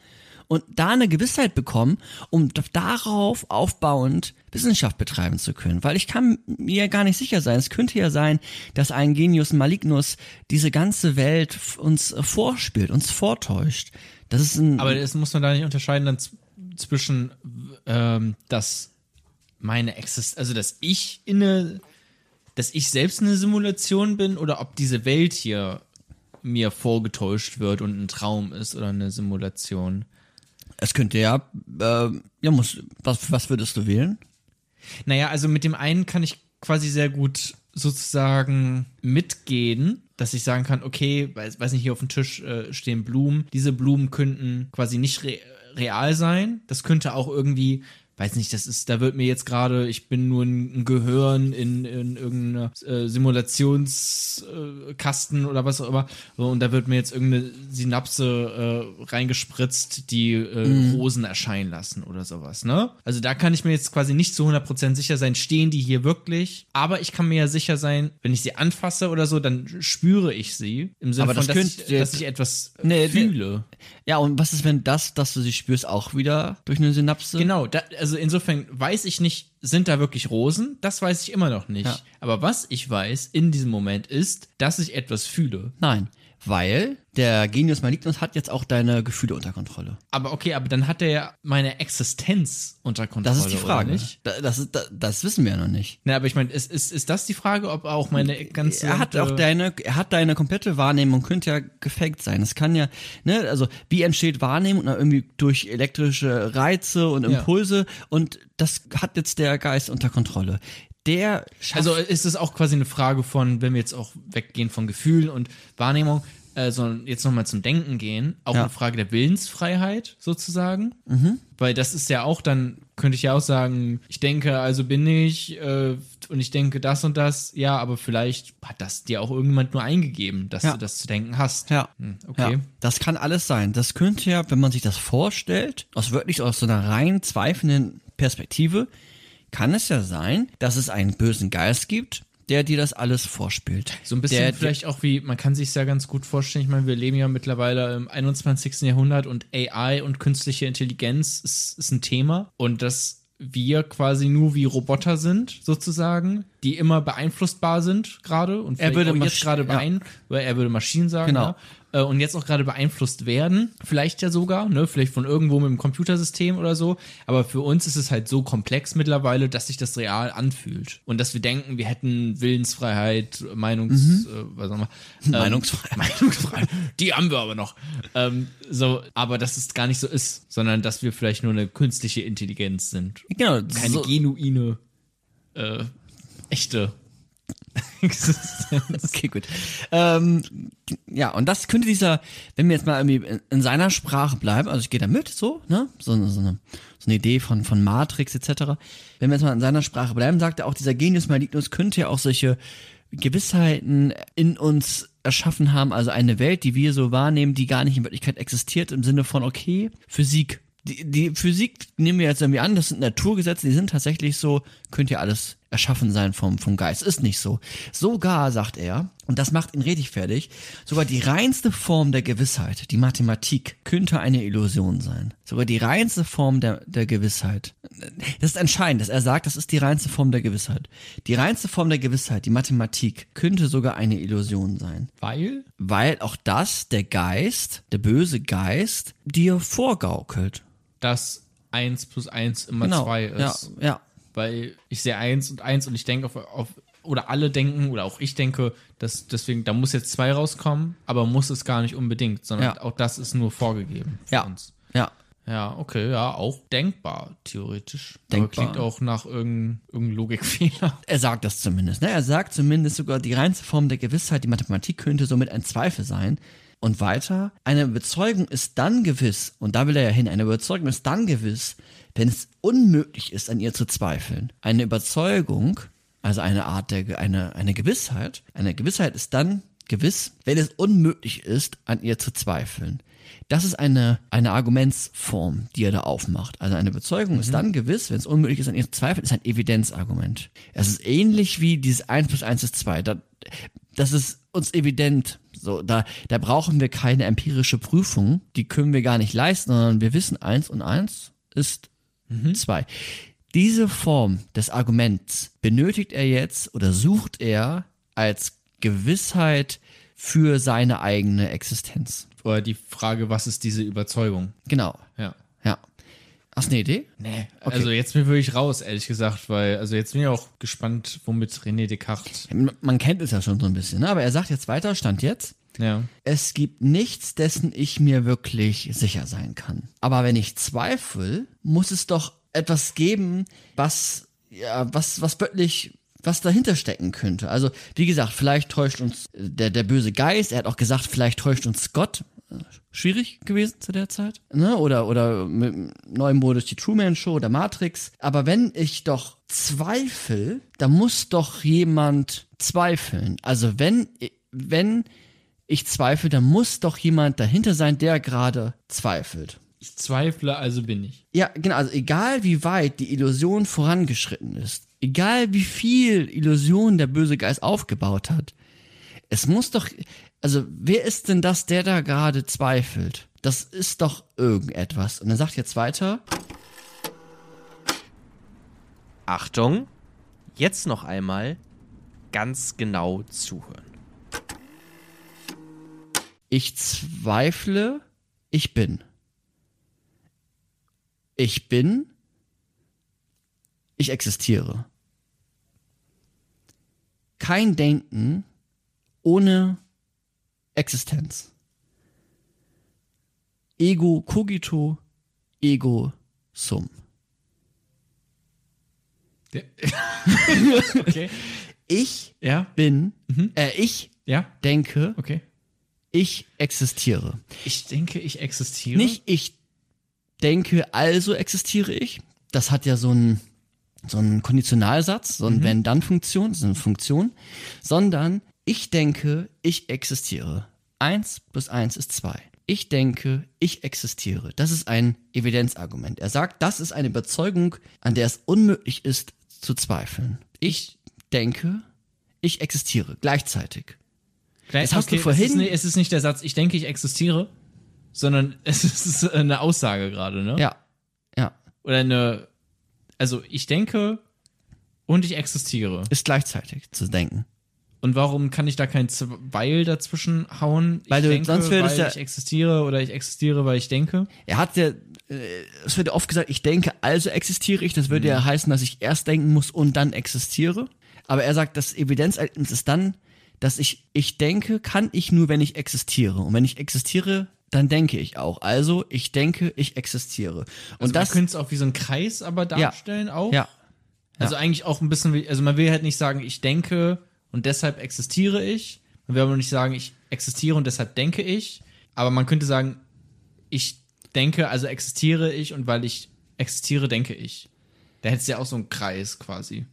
und da eine Gewissheit bekommen, um darauf aufbauend Wissenschaft betreiben zu können. Weil ich kann mir gar nicht sicher sein. Es könnte ja sein, dass ein Genius Malignus diese ganze Welt uns vorspielt, uns vortäuscht. Das ist ein, Aber das muss man da nicht unterscheiden dann zwischen, ähm, dass meine Existenz, also dass ich in eine, dass ich selbst eine Simulation bin oder ob diese Welt hier mir vorgetäuscht wird und ein Traum ist oder eine Simulation. Es könnte ja, äh, ja muss, was, was würdest du wählen? Naja, also mit dem einen kann ich quasi sehr gut sozusagen mitgehen, dass ich sagen kann, okay, weiß, weiß nicht, hier auf dem Tisch äh, stehen Blumen. Diese Blumen könnten quasi nicht re real sein. Das könnte auch irgendwie, weiß nicht, das ist, da wird mir jetzt gerade, ich bin nur ein, Gehirn in, in irgendeiner äh, Simulationskasten oder was auch immer. So, und da wird mir jetzt irgendeine Synapse äh, reingespritzt, die äh, Rosen erscheinen lassen oder sowas, ne? Also da kann ich mir jetzt quasi nicht zu 100% sicher sein, stehen die hier wirklich? Aber ich kann mir ja sicher sein, wenn ich sie anfasse oder so, dann spüre ich sie. Im Sinne Aber von, das dass, ich, könnte- dass ich etwas äh, nee. fühle. Ja, und was ist, wenn das, dass du sie spürst, auch wieder durch eine Synapse? Genau, da, also insofern weiß ich nicht, sind da wirklich Rosen? Das weiß ich immer noch nicht. Ja. Aber was ich weiß in diesem Moment ist, dass ich etwas fühle. Nein, weil der Genius Malignus hat jetzt auch deine Gefühle unter Kontrolle. Aber okay, aber dann hat er ja meine Existenz unter Kontrolle. Das ist die Frage. Nicht? Da- Das, ist, das, das wissen wir ja noch nicht. Na, aber ich meine, ist, ist, ist das die Frage, ob auch meine ganze. Er hat auch deine, er hat deine komplette Wahrnehmung, könnte ja gefaked sein. Es kann ja, ne, also wie entsteht Wahrnehmung? Na, irgendwie durch elektrische Reize und Ja. Impulse und das hat jetzt der Geist unter Kontrolle. Der Also ist es auch quasi eine Frage von, wenn wir jetzt auch weggehen von Gefühlen und Wahrnehmung, äh, sondern jetzt nochmal zum Denken gehen, auch Ja. eine Frage der Willensfreiheit sozusagen. Mhm. Weil das ist ja auch dann, könnte ich ja auch sagen, ich denke, also bin ich äh, und ich denke das und das, ja, aber vielleicht hat das dir auch irgendjemand nur eingegeben, dass Ja. du das zu denken hast. Ja. Hm, okay. Ja, das kann alles sein. Das könnte ja, wenn man sich das vorstellt, aus wirklich aus so einer rein zweifelnden Perspektive, kann es ja sein, dass es einen bösen Geist gibt, der dir das alles vorspielt. So ein bisschen der, vielleicht auch wie, man kann sich ja ganz gut vorstellen, ich meine, wir leben ja mittlerweile im 21. Jahrhundert und AI und künstliche Intelligenz ist, ist ein Thema und dass wir quasi nur wie Roboter sind, sozusagen, die immer beeinflussbar sind gerade und Er würde jetzt gerade beein, weil er würde Maschinen sagen, Genau. ja, äh, und jetzt auch gerade beeinflusst werden, vielleicht ja sogar, ne, vielleicht von irgendwo mit dem Computersystem oder so, aber für uns ist es halt so komplex mittlerweile, dass sich das real anfühlt. Und dass wir denken, wir hätten Willensfreiheit, Meinungs, äh, was auch immer, ähm, Meinungsfreiheit. Meinungsfreiheit, die haben wir aber noch, ähm, so, aber dass es gar nicht so ist, sondern dass wir vielleicht nur eine künstliche Intelligenz sind, Genau, keine so, genuine, äh, echte Existenz. Okay, gut. Ähm, ja, und das könnte dieser, wenn wir jetzt mal irgendwie in, in seiner Sprache bleiben, also ich gehe da mit, so, ne? So, eine- so, eine, so eine Idee von, von Matrix etc. Wenn wir jetzt mal in seiner Sprache bleiben, sagt er auch, dieser Genius Malignus könnte ja auch solche Gewissheiten in uns erschaffen haben, also eine Welt, die wir so wahrnehmen, die gar nicht in Wirklichkeit existiert, im Sinne von, okay, Physik. Die, die Physik nehmen wir jetzt irgendwie an, das sind Naturgesetze, die sind tatsächlich so, könnte ja alles erschaffen sein vom, vom Geist. Ist nicht so. Sogar, sagt er, und das macht ihn richtig fertig, sogar die reinste Form der Gewissheit, die Mathematik, könnte eine Illusion sein. Sogar die reinste Form der, der Gewissheit. Das ist entscheidend, dass er sagt, das ist die reinste Form der Gewissheit. Die reinste Form der Gewissheit, die Mathematik, könnte sogar eine Illusion sein. Weil? Weil auch das der Geist, der böse Geist, dir vorgaukelt. dass 1 plus 1 immer Genau. 2 Ja, ist. ja. Weil ich sehe 1 und 1 und ich denke auf, auf oder alle denken oder auch ich denke, dass deswegen, da muss jetzt 2 rauskommen, aber muss es gar nicht unbedingt, sondern Ja. auch das ist nur vorgegeben für Ja. uns. Ja. Ja, okay, ja, auch denkbar, theoretisch. Denkbar. Aber klingt auch nach irgendeinem irgendein Logikfehler. Er sagt das zumindest. Ne? Er sagt zumindest sogar, die reinste Form der Gewissheit, die Mathematik könnte somit ein Zweifel sein. Und weiter, eine Überzeugung ist dann gewiss, und da will er ja hin, eine Überzeugung ist dann gewiss, wenn es unmöglich ist, an ihr zu zweifeln. Eine Überzeugung, also eine Art der, eine, eine Gewissheit, eine Gewissheit ist dann gewiss, wenn es unmöglich ist, an ihr zu zweifeln. Das ist eine, eine Argumentsform, die er da aufmacht. Also eine Überzeugung ist dann gewiss, wenn es unmöglich ist, an ihr zu zweifeln, ist ein Evidenzargument. Es ist ähnlich wie dieses 1 plus 1 ist 2. Da, das ist uns evident. So, da, da brauchen wir keine empirische Prüfung. Die können wir gar nicht leisten, sondern wir wissen, 1 und 1 ist 2. Diese Form des Arguments benötigt er jetzt oder sucht er als Gewissheit für seine eigene Existenz. Oder die Frage, was ist diese Überzeugung? Genau. Ja. Ja. Hast du eine Idee? Nee, also jetzt bin ich wirklich raus, ehrlich gesagt, weil, also jetzt bin ich auch gespannt, womit René Descartes. Man kennt es ja schon so ein bisschen, ne? aber er sagt jetzt weiter, stand jetzt. Ja. Es gibt nichts, dessen ich mir wirklich sicher sein kann. Aber wenn ich zweifle, muss es doch etwas geben, was, ja, was, was wirklich, was dahinter stecken könnte. Also, wie gesagt, vielleicht täuscht uns äh, der, der böse Geist. Er hat auch gesagt, vielleicht täuscht uns Gott. Schwierig gewesen zu der Zeit. Ne? Oder, oder mit dem neuen Modus die Truman Show oder Matrix. Aber wenn ich doch zweifle, dann muss doch jemand zweifeln. Also wenn, wenn ich zweifle, dann muss doch jemand dahinter sein, der gerade zweifelt. Ich zweifle, also bin ich. Ja, genau, also egal wie weit die Illusion vorangeschritten ist, egal wie viel Illusion der böse Geist aufgebaut hat, es muss doch, Also, wer ist denn das, der da gerade zweifelt? Das ist doch irgendetwas. Und dann sagt jetzt weiter, Achtung, jetzt noch einmal ganz genau zuhören. ich zweifle, ich bin. Ich bin, ich existiere. Kein Denken ohne Existenz. Ego cogito, ego sum. Okay. Ich Ja, bin, äh, ich ja, denke, okay. ich existiere. Ich denke, ich existiere. Nicht ich denke, also existiere ich. Das hat ja so einen so einen Konditionalsatz, so eine Wenn-Dann-Funktion, so eine Funktion, sondern ich denke, ich existiere. Eins plus eins ist zwei. Ich denke, ich existiere. Das ist ein Evidenzargument. Er sagt, das ist eine Überzeugung, an der es unmöglich ist zu zweifeln. Ich denke, ich existiere gleichzeitig. Gleich- Das hast du es vorhin- ist, nicht, es ist nicht der Satz, ich denke, ich existiere, sondern es ist eine Aussage gerade, ne? Ja, ja, Oder eine, also ich denke und ich existiere. ist gleichzeitig zu denken. Und warum kann ich da kein Z- Weil dazwischen hauen? Ich Weil du- denke, sonst wäre das weil ja- ich existiere oder ich existiere, weil ich denke. Er hat ja, äh, es wird ja oft gesagt, ich denke, also existiere ich. Das würde ja heißen, dass ich erst denken muss und dann existiere. Aber er sagt, das Evidenzerlebnis ist dann, dass ich, ich denke, kann ich nur, wenn ich existiere. Und wenn ich existiere, dann denke ich auch. Also, ich denke, ich existiere. Und Und das, man könnte es auch wie so ein Kreis aber darstellen auch. ja, Also eigentlich auch ein bisschen wie, also man will halt nicht sagen, ich denke und deshalb existiere ich. Man will aber nicht sagen, ich existiere und deshalb denke ich. Aber man könnte sagen, ich denke, also existiere ich und weil ich existiere, denke ich. Da hättest du ja auch so einen Kreis quasi.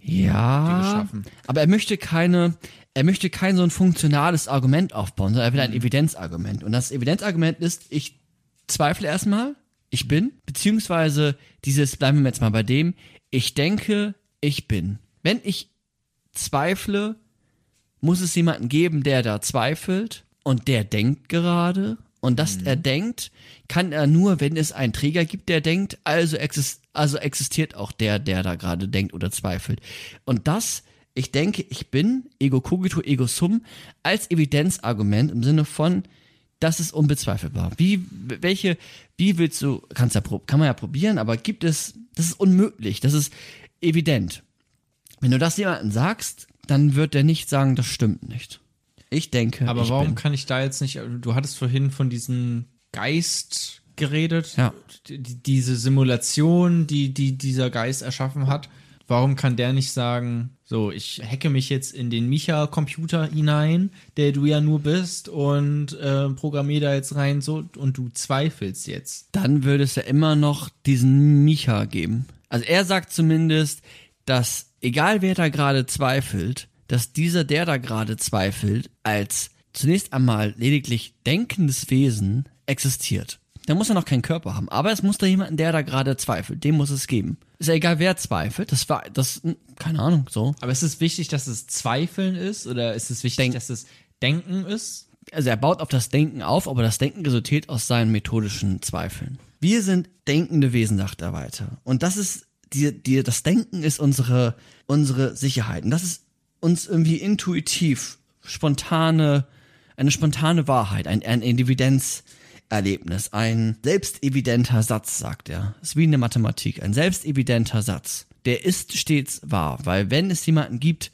ja. Aber er möchte keine, er möchte kein so ein funktionales Argument aufbauen, sondern er will ein Evidenzargument. Und das Evidenzargument ist, ich zweifle erstmal, ich bin, beziehungsweise dieses, bleiben wir jetzt mal bei dem, ich denke, ich bin. Wenn ich zweifle, muss es jemanden geben, der da zweifelt und der denkt gerade. Und dass er denkt, kann er nur, wenn es einen Träger gibt, der denkt, also, exist also existiert auch der, der da gerade denkt oder zweifelt. Und das, ich denke, ich bin, ego cogito, ego sum, als Evidenzargument im Sinne von, das ist unbezweifelbar. Wie, welche, wie willst du, kannst ja, kann man ja probieren, aber gibt es, das ist unmöglich, das ist evident. Wenn du das jemandem sagst, dann wird er nicht sagen, das stimmt nicht. Ich denke, Aber ich warum bin. kann ich da jetzt nicht, du hattest vorhin von diesem Geist geredet, Ja. die, diese Simulation, die, die dieser Geist erschaffen hat. Warum kann der nicht sagen, so, ich hacke mich jetzt in den Micha-Computer hinein, der du ja nur bist, und äh, programmiere da jetzt rein so und du zweifelst jetzt. dann würde es ja immer noch diesen Micha geben. Also er sagt zumindest, dass egal wer da gerade zweifelt, dass dieser, der da gerade zweifelt, als zunächst einmal lediglich denkendes Wesen existiert. Der muss ja noch keinen Körper haben, aber es muss da jemanden, der da gerade zweifelt, dem muss es geben. Ist ja egal, wer zweifelt, das war, das, hm, keine Ahnung, so. Aber ist es wichtig, dass es Zweifeln ist oder ist es wichtig, Denk- dass es Denken ist? also er baut auf das Denken auf, aber das Denken resultiert aus seinen methodischen Zweifeln. Wir sind denkende Wesen, sagt er weiter. Und das ist, die, die, das Denken ist unsere, unsere Sicherheit. Und das ist uns irgendwie intuitiv, spontane, eine spontane Wahrheit, ein, ein Evidenzerlebnis, ein selbstevidenter Satz, sagt er. Das ist wie in der Mathematik, ein selbstevidenter Satz. Der ist stets wahr, weil wenn es jemanden gibt,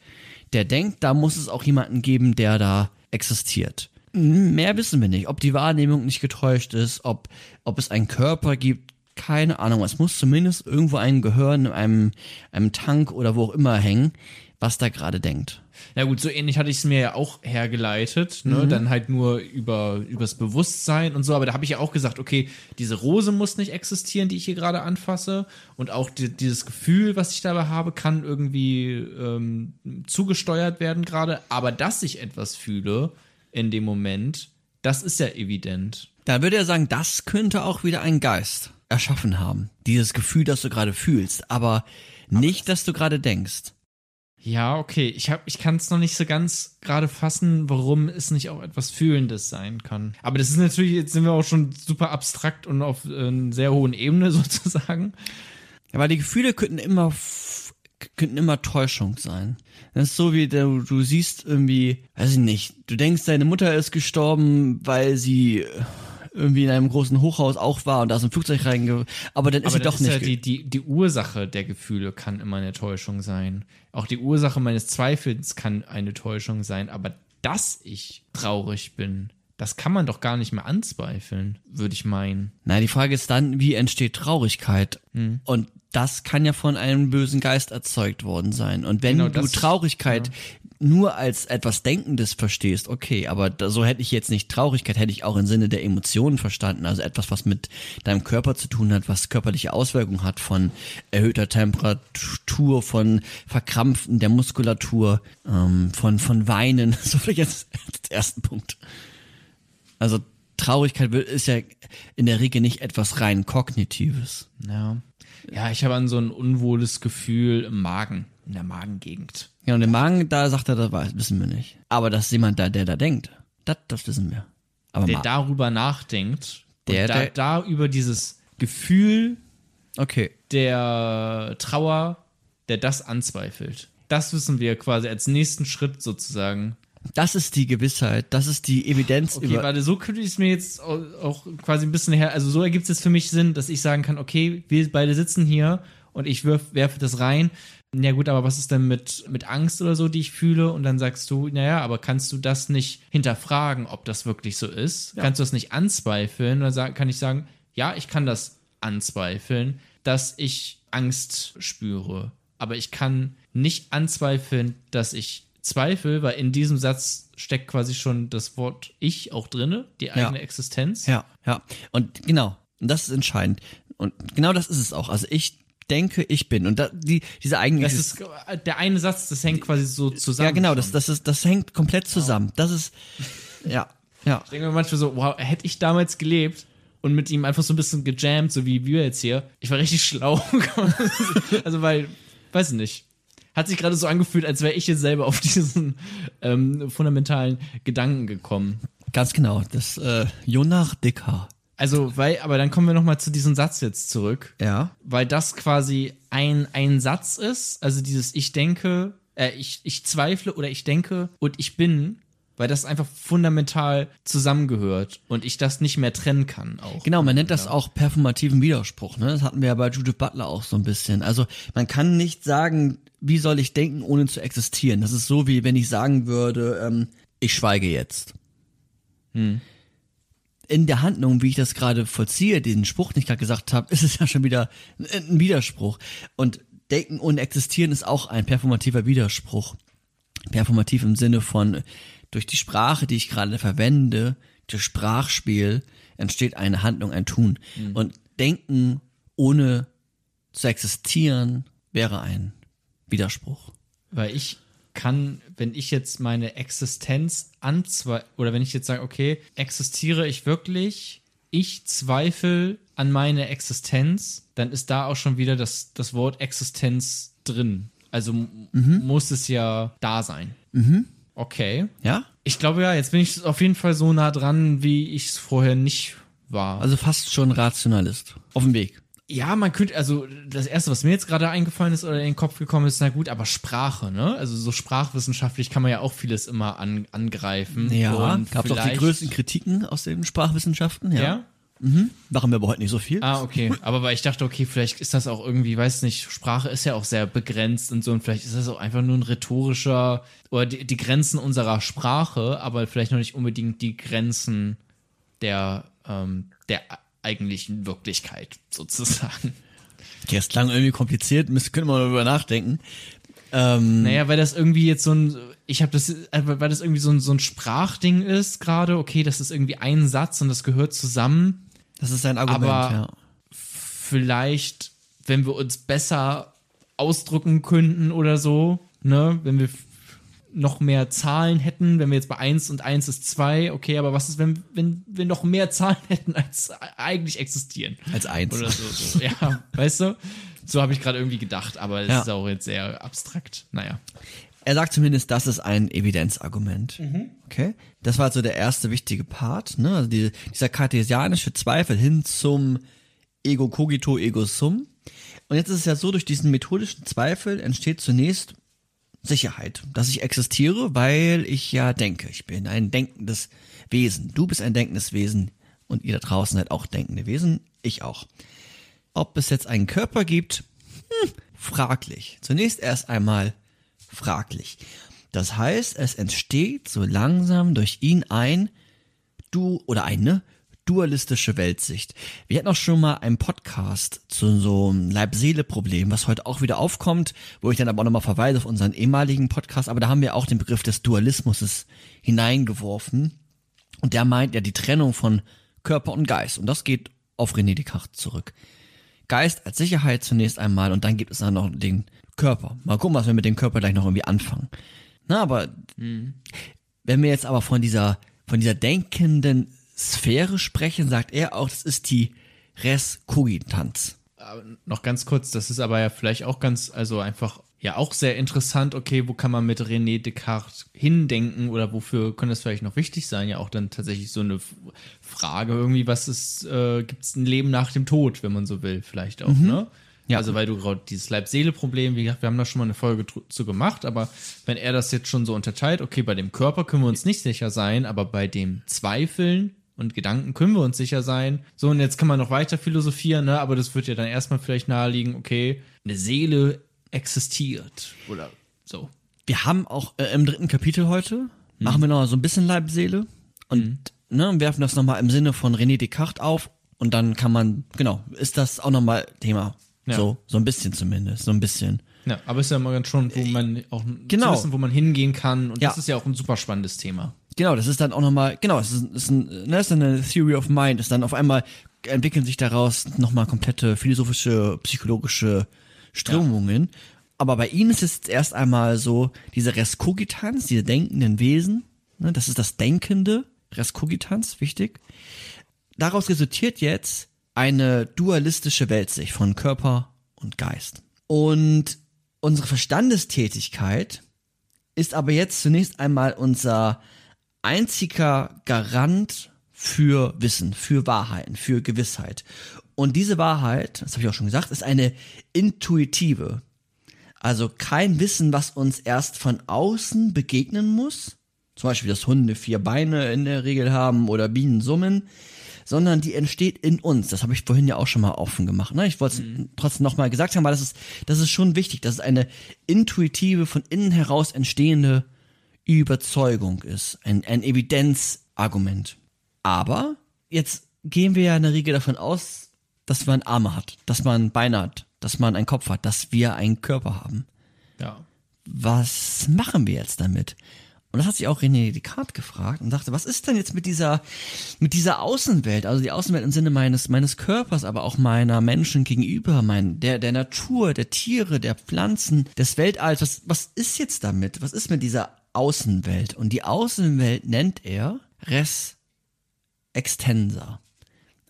der denkt, da muss es auch jemanden geben, der da existiert. Mehr wissen wir nicht, ob die Wahrnehmung nicht getäuscht ist, ob, ob es einen Körper gibt, keine Ahnung. Es muss zumindest irgendwo ein Gehirn in einem, einem Tank oder wo auch immer hängen, was da gerade denkt. Na gut, so ähnlich hatte ich es mir ja auch hergeleitet, ne? Dann halt nur über übers Bewusstsein und so, aber da habe ich ja auch gesagt, okay, diese Rose muss nicht existieren, die ich hier gerade anfasse und auch die, dieses Gefühl, was ich dabei habe, kann irgendwie ähm, zugesteuert werden gerade, aber dass ich etwas fühle in dem Moment, das ist ja evident. Da würde er sagen, das könnte auch wieder ein Geist erschaffen haben. Dieses Gefühl, das du gerade fühlst, aber nicht, dass du gerade denkst. Ja, okay. Ich, hab- ich kann es noch nicht so ganz gerade fassen, warum es nicht auch etwas Fühlendes sein kann. Aber das ist natürlich, jetzt sind wir auch schon super abstrakt und auf äh, einer sehr hohen Ebene sozusagen. Ja, weil die Gefühle könnten immer, könnten immer Täuschung sein. Das ist so wie du, du siehst irgendwie, weiß ich nicht, du denkst, deine Mutter ist gestorben, weil sie äh, irgendwie in einem großen Hochhaus auch war und da ist ein Flugzeug reinge... Aber dann ist Aber sie doch ist nicht. ja die, die, die Ursache der Gefühle kann immer eine Täuschung sein. Auch die Ursache meines Zweifels kann eine Täuschung sein. Aber dass ich traurig bin, das kann man doch gar nicht mehr anzweifeln, würde ich meinen. Nein, die Frage ist dann, wie entsteht Traurigkeit? Hm. Und das kann ja von einem bösen Geist erzeugt worden sein. Und wenn Genau, du das- Traurigkeit nur als etwas Denkendes verstehst, okay, aber da, so hätte ich jetzt nicht Traurigkeit, hätte ich auch im Sinne der Emotionen verstanden. Also etwas, was mit deinem Körper zu tun hat, was körperliche Auswirkungen hat von erhöhter Temperatur, von Verkrampfen der Muskulatur, ähm, von, von Weinen. So vielleicht jetzt als ersten Punkt. Also Traurigkeit ist ja in der Regel nicht etwas rein Kognitives. Ja. Ja, ich habe an so ein unwohles Gefühl im Magen, in der Magengegend. Ja, und der Magen, da sagt er, das weiß, wissen wir nicht. Aber dass jemand da, der da denkt, das, das wissen wir. Aber Der Ma darüber nachdenkt Der, da, der- da über dieses Gefühl okay. der Trauer, der das anzweifelt. Das wissen wir quasi als nächsten Schritt sozusagen. Das ist die Gewissheit, das ist die Evidenz Okay, über. warte, so könnte ich es mir jetzt auch, quasi ein bisschen her, also so ergibt es jetzt für mich Sinn, dass ich sagen kann, okay, wir beide sitzen hier und ich werfe das rein. Ja gut, aber was ist denn mit, mit Angst oder so, die ich fühle? Und dann sagst du, naja, aber kannst du das nicht hinterfragen, ob das wirklich so ist? Kannst du das nicht anzweifeln? Sag, kann ich sagen, ja, ich kann das anzweifeln, dass ich Angst spüre. Aber ich kann nicht anzweifeln, dass ich zweifle, weil in diesem Satz steckt quasi schon das Wort ich auch drinne, die eigene Existenz. Ja, ja. Und genau, und das ist entscheidend. Und genau das ist es auch. Also ich denke, ich bin. Und da, die, diese eigene Das ist der eine Satz, das hängt quasi so zusammen. Ja, genau, das, das ist, das hängt komplett zusammen. Das ist, ja, ja. Ich denke mir manchmal so, wow, hätte ich damals gelebt und mit ihm einfach so ein bisschen gejammt, so wie wir jetzt hier, ich war richtig schlau. also, weil, weiß ich nicht. Hat sich gerade so angefühlt, als wäre ich jetzt selber auf diesen ähm, fundamentalen Gedanken gekommen. Ganz genau. Das äh, Jonach Dicker. Also, weil, aber dann kommen wir nochmal zu diesem Satz jetzt zurück. Ja. Weil das quasi ein, ein Satz ist, also dieses Ich denke, äh, ich, ich zweifle oder ich denke und ich bin, weil das einfach fundamental zusammengehört und ich das nicht mehr trennen kann auch. Genau, man nennt das auch performativen Widerspruch. Ne? Das hatten wir ja bei Judith Butler auch so ein bisschen. Also man kann nicht sagen, wie soll ich denken, ohne zu existieren. Das ist so, wie wenn ich sagen würde, ähm, ich schweige jetzt. In der Handlung, wie ich das gerade vollziehe, diesen Spruch, den ich gerade gesagt habe, ist es ja schon wieder ein- Widerspruch. Und denken ohne existieren ist auch ein performativer Widerspruch. Performativ im Sinne von, durch die Sprache, die ich gerade verwende, das Sprachspiel, entsteht eine Handlung, ein Tun. Und denken ohne zu existieren wäre ein Widerspruch. Weil ich kann, wenn ich jetzt meine Existenz anzweifle, oder wenn ich jetzt sage, okay, existiere ich wirklich, ich zweifle an meine Existenz, dann ist da auch schon wieder das, das Wort Existenz drin. Also m- muss es ja da sein. Okay. Ja? Ich glaube ja, jetzt bin ich auf jeden Fall so nah dran, wie ich es vorher nicht war. Also fast schon Rationalist. Auf dem Weg. Ja, man könnte, also das erste, was mir jetzt gerade eingefallen ist oder in den Kopf gekommen ist, na gut, aber Sprache, ne? Also so sprachwissenschaftlich kann man ja auch vieles immer an, angreifen. Ja, gab doch die größten Kritiken aus den Sprachwissenschaften. Ja. Ja? Machen wir aber heute nicht so viel. Ah, okay. Aber weil ich dachte, okay, vielleicht ist das auch irgendwie, weiß nicht, Sprache ist ja auch sehr begrenzt und so und vielleicht ist das auch einfach nur ein rhetorischer oder die, die Grenzen unserer Sprache, aber vielleicht noch nicht unbedingt die Grenzen der, ähm, der eigentlichen Wirklichkeit sozusagen. Okay, das klang irgendwie kompliziert, müsste, könnte man darüber nachdenken. Ähm, Naja, weil das irgendwie jetzt so ein, ich habe das, äh, weil das irgendwie so ein, so ein Sprachding ist gerade, okay, das ist irgendwie ein Satz und das gehört zusammen. das ist ein Argument, aber- ja. Vielleicht, wenn wir uns besser ausdrücken könnten oder so, ne, wenn wir noch mehr Zahlen hätten, wenn wir jetzt bei 1 und 1 ist 2, okay, aber was ist, wenn, wenn wir noch mehr Zahlen hätten, als eigentlich existieren? Als eins. Oder so, so. ja, weißt du? So habe ich gerade irgendwie gedacht, aber es Ja. ist auch jetzt sehr abstrakt. Naja. Er sagt zumindest, das ist ein Evidenzargument. Okay? Das war so der erste wichtige Part, ne? Also die, dieser kartesianische Zweifel hin zum Ego cogito, ego sum. Und jetzt ist es ja so, durch diesen methodischen Zweifel entsteht zunächst Sicherheit, dass ich existiere, weil ich ja denke. Ich bin ein denkendes Wesen. Du bist ein denkendes Wesen und ihr da draußen seid auch denkende Wesen. Ich auch. Ob es jetzt einen Körper gibt, hm, fraglich. Zunächst erst einmal fraglich. Das heißt, es entsteht so langsam durch ihn ein du oder eine dualistische Weltsicht. Wir hatten auch schon mal einen Podcast zu so einem Leib-Seele-Problem, was heute auch wieder aufkommt, wo ich dann aber auch nochmal verweise auf unseren ehemaligen Podcast, aber da haben wir auch den Begriff des Dualismus hineingeworfen. Und der meint ja die Trennung von Körper und Geist. Und das geht auf René Descartes zurück. Geist als Sicherheit zunächst einmal und dann gibt es dann noch den Körper. Mal gucken, was wir mit dem Körper gleich noch irgendwie anfangen. Na, aber wenn wir jetzt aber von dieser, von dieser denkenden Sphäre sprechen, sagt er auch, das ist die Res Cogitans. Noch ganz kurz, das ist aber ja vielleicht auch ganz, also einfach, ja auch sehr interessant, okay, wo kann man mit René Descartes hindenken oder wofür könnte das vielleicht noch wichtig sein? Ja auch dann tatsächlich so eine Frage irgendwie, was ist, äh, gibt es ein Leben nach dem Tod, wenn man so will, vielleicht auch, ne? Ja. Also weil du gerade dieses Leib-Seele-Problem, wie gesagt, wir haben da schon mal eine Folge zu gemacht, aber wenn er das jetzt schon so unterteilt, okay, bei dem Körper können wir uns nicht sicher sein, aber bei dem Zweifeln und Gedanken können wir uns sicher sein. So, und jetzt kann man noch weiter philosophieren, ne? aber das wird ja dann erstmal vielleicht naheliegen, okay, eine Seele existiert oder so. Wir haben auch äh, im dritten Kapitel heute, machen wir noch so ein bisschen Leib-Seele und ne, werfen das nochmal im Sinne von René Descartes auf und dann kann man, genau, ist das auch nochmal Thema. Ja. So, so ein bisschen zumindest, so ein bisschen. Ja, aber ist ja mal ganz schon, wo man auch genau. wissen, wo man hingehen kann und Ja. das ist ja auch ein super spannendes Thema. Genau, das ist dann auch nochmal, genau, es ist, ist, ein, ne, ist eine Theory of Mind, ist dann auf einmal entwickeln sich daraus nochmal komplette philosophische, psychologische Strömungen. Aber bei ihnen ist es jetzt erst einmal so, diese Res Cogitans, diese denkenden Wesen, ne, das ist das Denkende, Res Cogitans, wichtig. Daraus resultiert jetzt eine dualistische Weltsicht von Körper und Geist. Und unsere Verstandestätigkeit ist aber jetzt zunächst einmal unser einziger Garant für Wissen, für Wahrheiten, für Gewissheit. Und diese Wahrheit, das habe ich auch schon gesagt, ist eine intuitive. Also kein Wissen, was uns erst von außen begegnen muss. Zum Beispiel, dass Hunde vier Beine in der Regel haben oder Bienen summen, sondern die entsteht in uns. Das habe ich vorhin ja auch schon mal offen gemacht. Ne? Ich wollte es trotzdem nochmal gesagt haben, weil das ist, das ist schon wichtig, dass es eine intuitive, von innen heraus entstehende Überzeugung ist. Ein, ein Evidenzargument. Aber jetzt gehen wir ja in der Regel davon aus, dass man Arme hat, dass man Beine hat, dass man einen Kopf hat, dass wir einen Körper haben. Ja. Was machen wir jetzt damit? Und das hat sich auch René Descartes gefragt und sagte, was ist denn jetzt mit dieser, mit dieser Außenwelt? Also die Außenwelt im Sinne meines, meines Körpers, aber auch meiner Menschen gegenüber, mein, der, der Natur, der Tiere, der Pflanzen, des Weltalls. Was, was ist jetzt damit? Was ist mit dieser Außenwelt? Und die Außenwelt nennt er Res Extensa.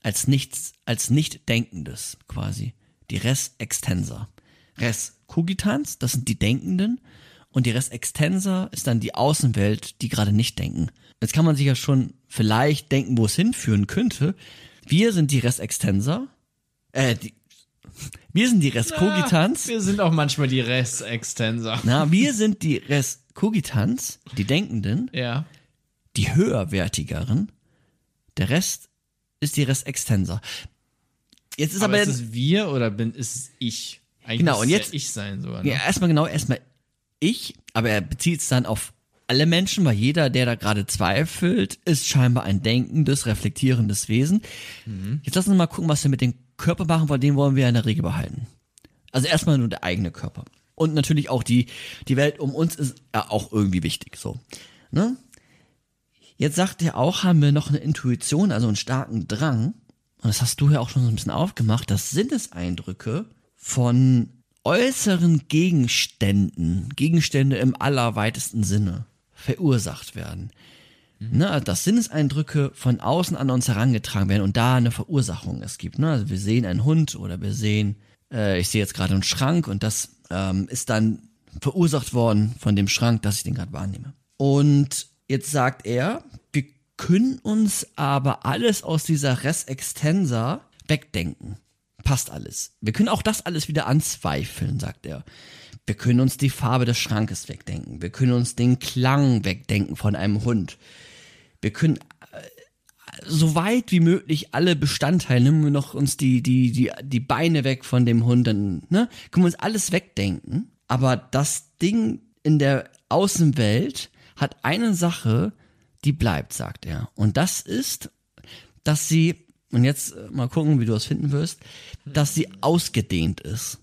Als nichts, als nicht Denkendes quasi. Die Res Extensa. Res Cogitans, das sind die Denkenden. Und die Res Extensa ist dann die Außenwelt, die gerade nicht denken. Jetzt kann man sich ja schon vielleicht denken, wo es hinführen könnte. Wir sind die Res Extensa. Äh, die, wir sind die Res Cogitans. Wir sind auch manchmal die Res-Extenser. Na, wir sind die Res Cogitans, die Denkenden, Ja. die höherwertigeren. Der Rest ist die Res Extensa. Jetzt ist Aber aber, ist es wir oder bin, ist es ich? Eigentlich Genau, und jetzt- ja ich sein sogar. Ne? Ja, erstmal genau, erstmal ich, aber er bezieht es dann auf alle Menschen, weil jeder, der da gerade zweifelt, ist scheinbar ein denkendes, reflektierendes Wesen. Jetzt lass uns mal gucken, was wir mit dem Körper machen, weil den wollen wir in der Regel behalten. Also erstmal nur der eigene Körper. Und natürlich auch die, die Welt um uns ist ja auch irgendwie wichtig, so. Ne? Jetzt sagt er auch, haben wir noch eine Intuition, also einen starken Drang. Und das hast du ja auch schon so ein bisschen aufgemacht, dass Sinneseindrücke von äußeren Gegenständen, Gegenstände im allerweitesten Sinne, verursacht werden. Ne, also dass Sinneseindrücke von außen an uns herangetragen werden und da eine Verursachung es gibt. Ne? Also wir sehen einen Hund oder wir sehen äh, ich sehe jetzt gerade einen Schrank und das ähm, ist dann verursacht worden von dem Schrank, dass ich den gerade wahrnehme. Und jetzt sagt er, wir können uns aber alles aus dieser Res Extensa wegdenken. Passt alles. Wir können auch das alles wieder anzweifeln, sagt er. Wir können uns die Farbe des Schrankes wegdenken. Wir können uns den Klang wegdenken von einem Hund. Wir können so weit wie möglich alle Bestandteile, nehmen wir noch uns die, die, die, die Beine weg von dem Hund, dann, ne, können wir uns alles wegdenken. Aber das Ding in der Außenwelt hat eine Sache, die bleibt, sagt er. Und das ist, dass sie, und jetzt mal gucken, wie du das finden wirst, dass sie ausgedehnt ist.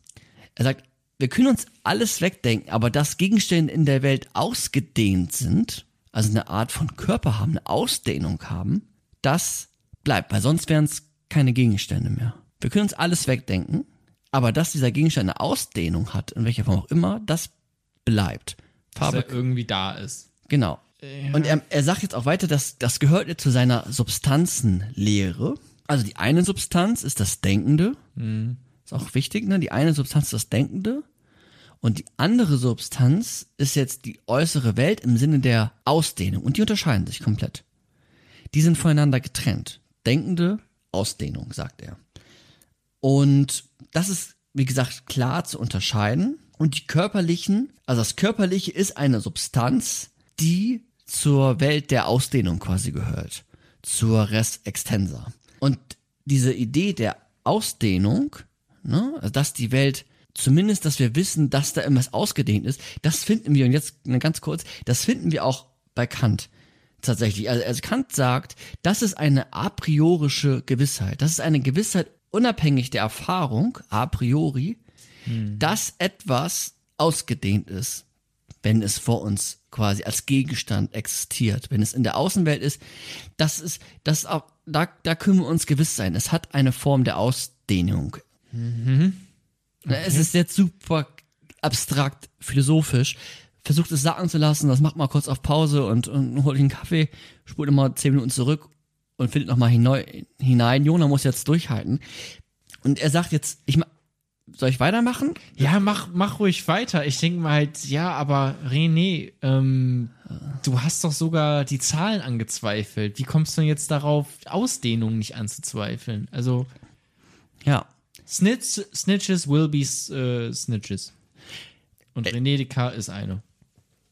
Er sagt, wir können uns alles wegdenken, aber dass Gegenstände in der Welt ausgedehnt sind, also eine Art von Körper haben, eine Ausdehnung haben, das bleibt, weil sonst wären es keine Gegenstände mehr. Wir können uns alles wegdenken, aber dass dieser Gegenstand eine Ausdehnung hat, in welcher Form auch immer, das bleibt. Dass Farbe, er irgendwie da ist. genau. Und er, er sagt jetzt auch weiter, dass das gehört jetzt zu seiner Substanzenlehre. Also die eine Substanz ist das Denkende. Ist auch wichtig, ne? Die eine Substanz ist das Denkende. Und die andere Substanz ist jetzt die äußere Welt im Sinne der Ausdehnung. Und die unterscheiden sich komplett. Die sind voneinander getrennt. Denkende Ausdehnung, sagt er. Und das ist, wie gesagt, klar zu unterscheiden. Und die körperlichen, also das Körperliche ist eine Substanz, die zur Welt der Ausdehnung quasi gehört. Zur Res Extensa. Und diese Idee der Ausdehnung, ne, also dass die Welt zumindest, dass wir wissen, dass da irgendwas ausgedehnt ist, das finden wir, und jetzt ganz kurz, das finden wir auch bei Kant tatsächlich. Also, also Kant sagt, das ist eine a priorische Gewissheit. Das ist eine Gewissheit unabhängig der Erfahrung, a priori, dass etwas ausgedehnt ist, wenn es vor uns quasi als Gegenstand existiert. Wenn es in der Außenwelt ist, das ist, das auch, da, da können wir uns gewiss sein. Es hat eine Form der Ausdehnung. Es ist jetzt super abstrakt, philosophisch. Versucht es sagen zu lassen, das macht mal kurz auf Pause und, und holt einen Kaffee, spult immer zehn Minuten zurück und findet nochmal hinein. Jona muss jetzt durchhalten. Und er sagt jetzt, ich soll ich weitermachen? Ja, mach, mach ruhig weiter. Ich denke mal halt, ja, aber René, ähm, du hast doch sogar die Zahlen angezweifelt. Wie kommst du denn jetzt darauf, Ausdehnung nicht anzuzweifeln? Also, Ja. Snitch, Snitches will be äh, Snitches. Und René Descartes ist eine.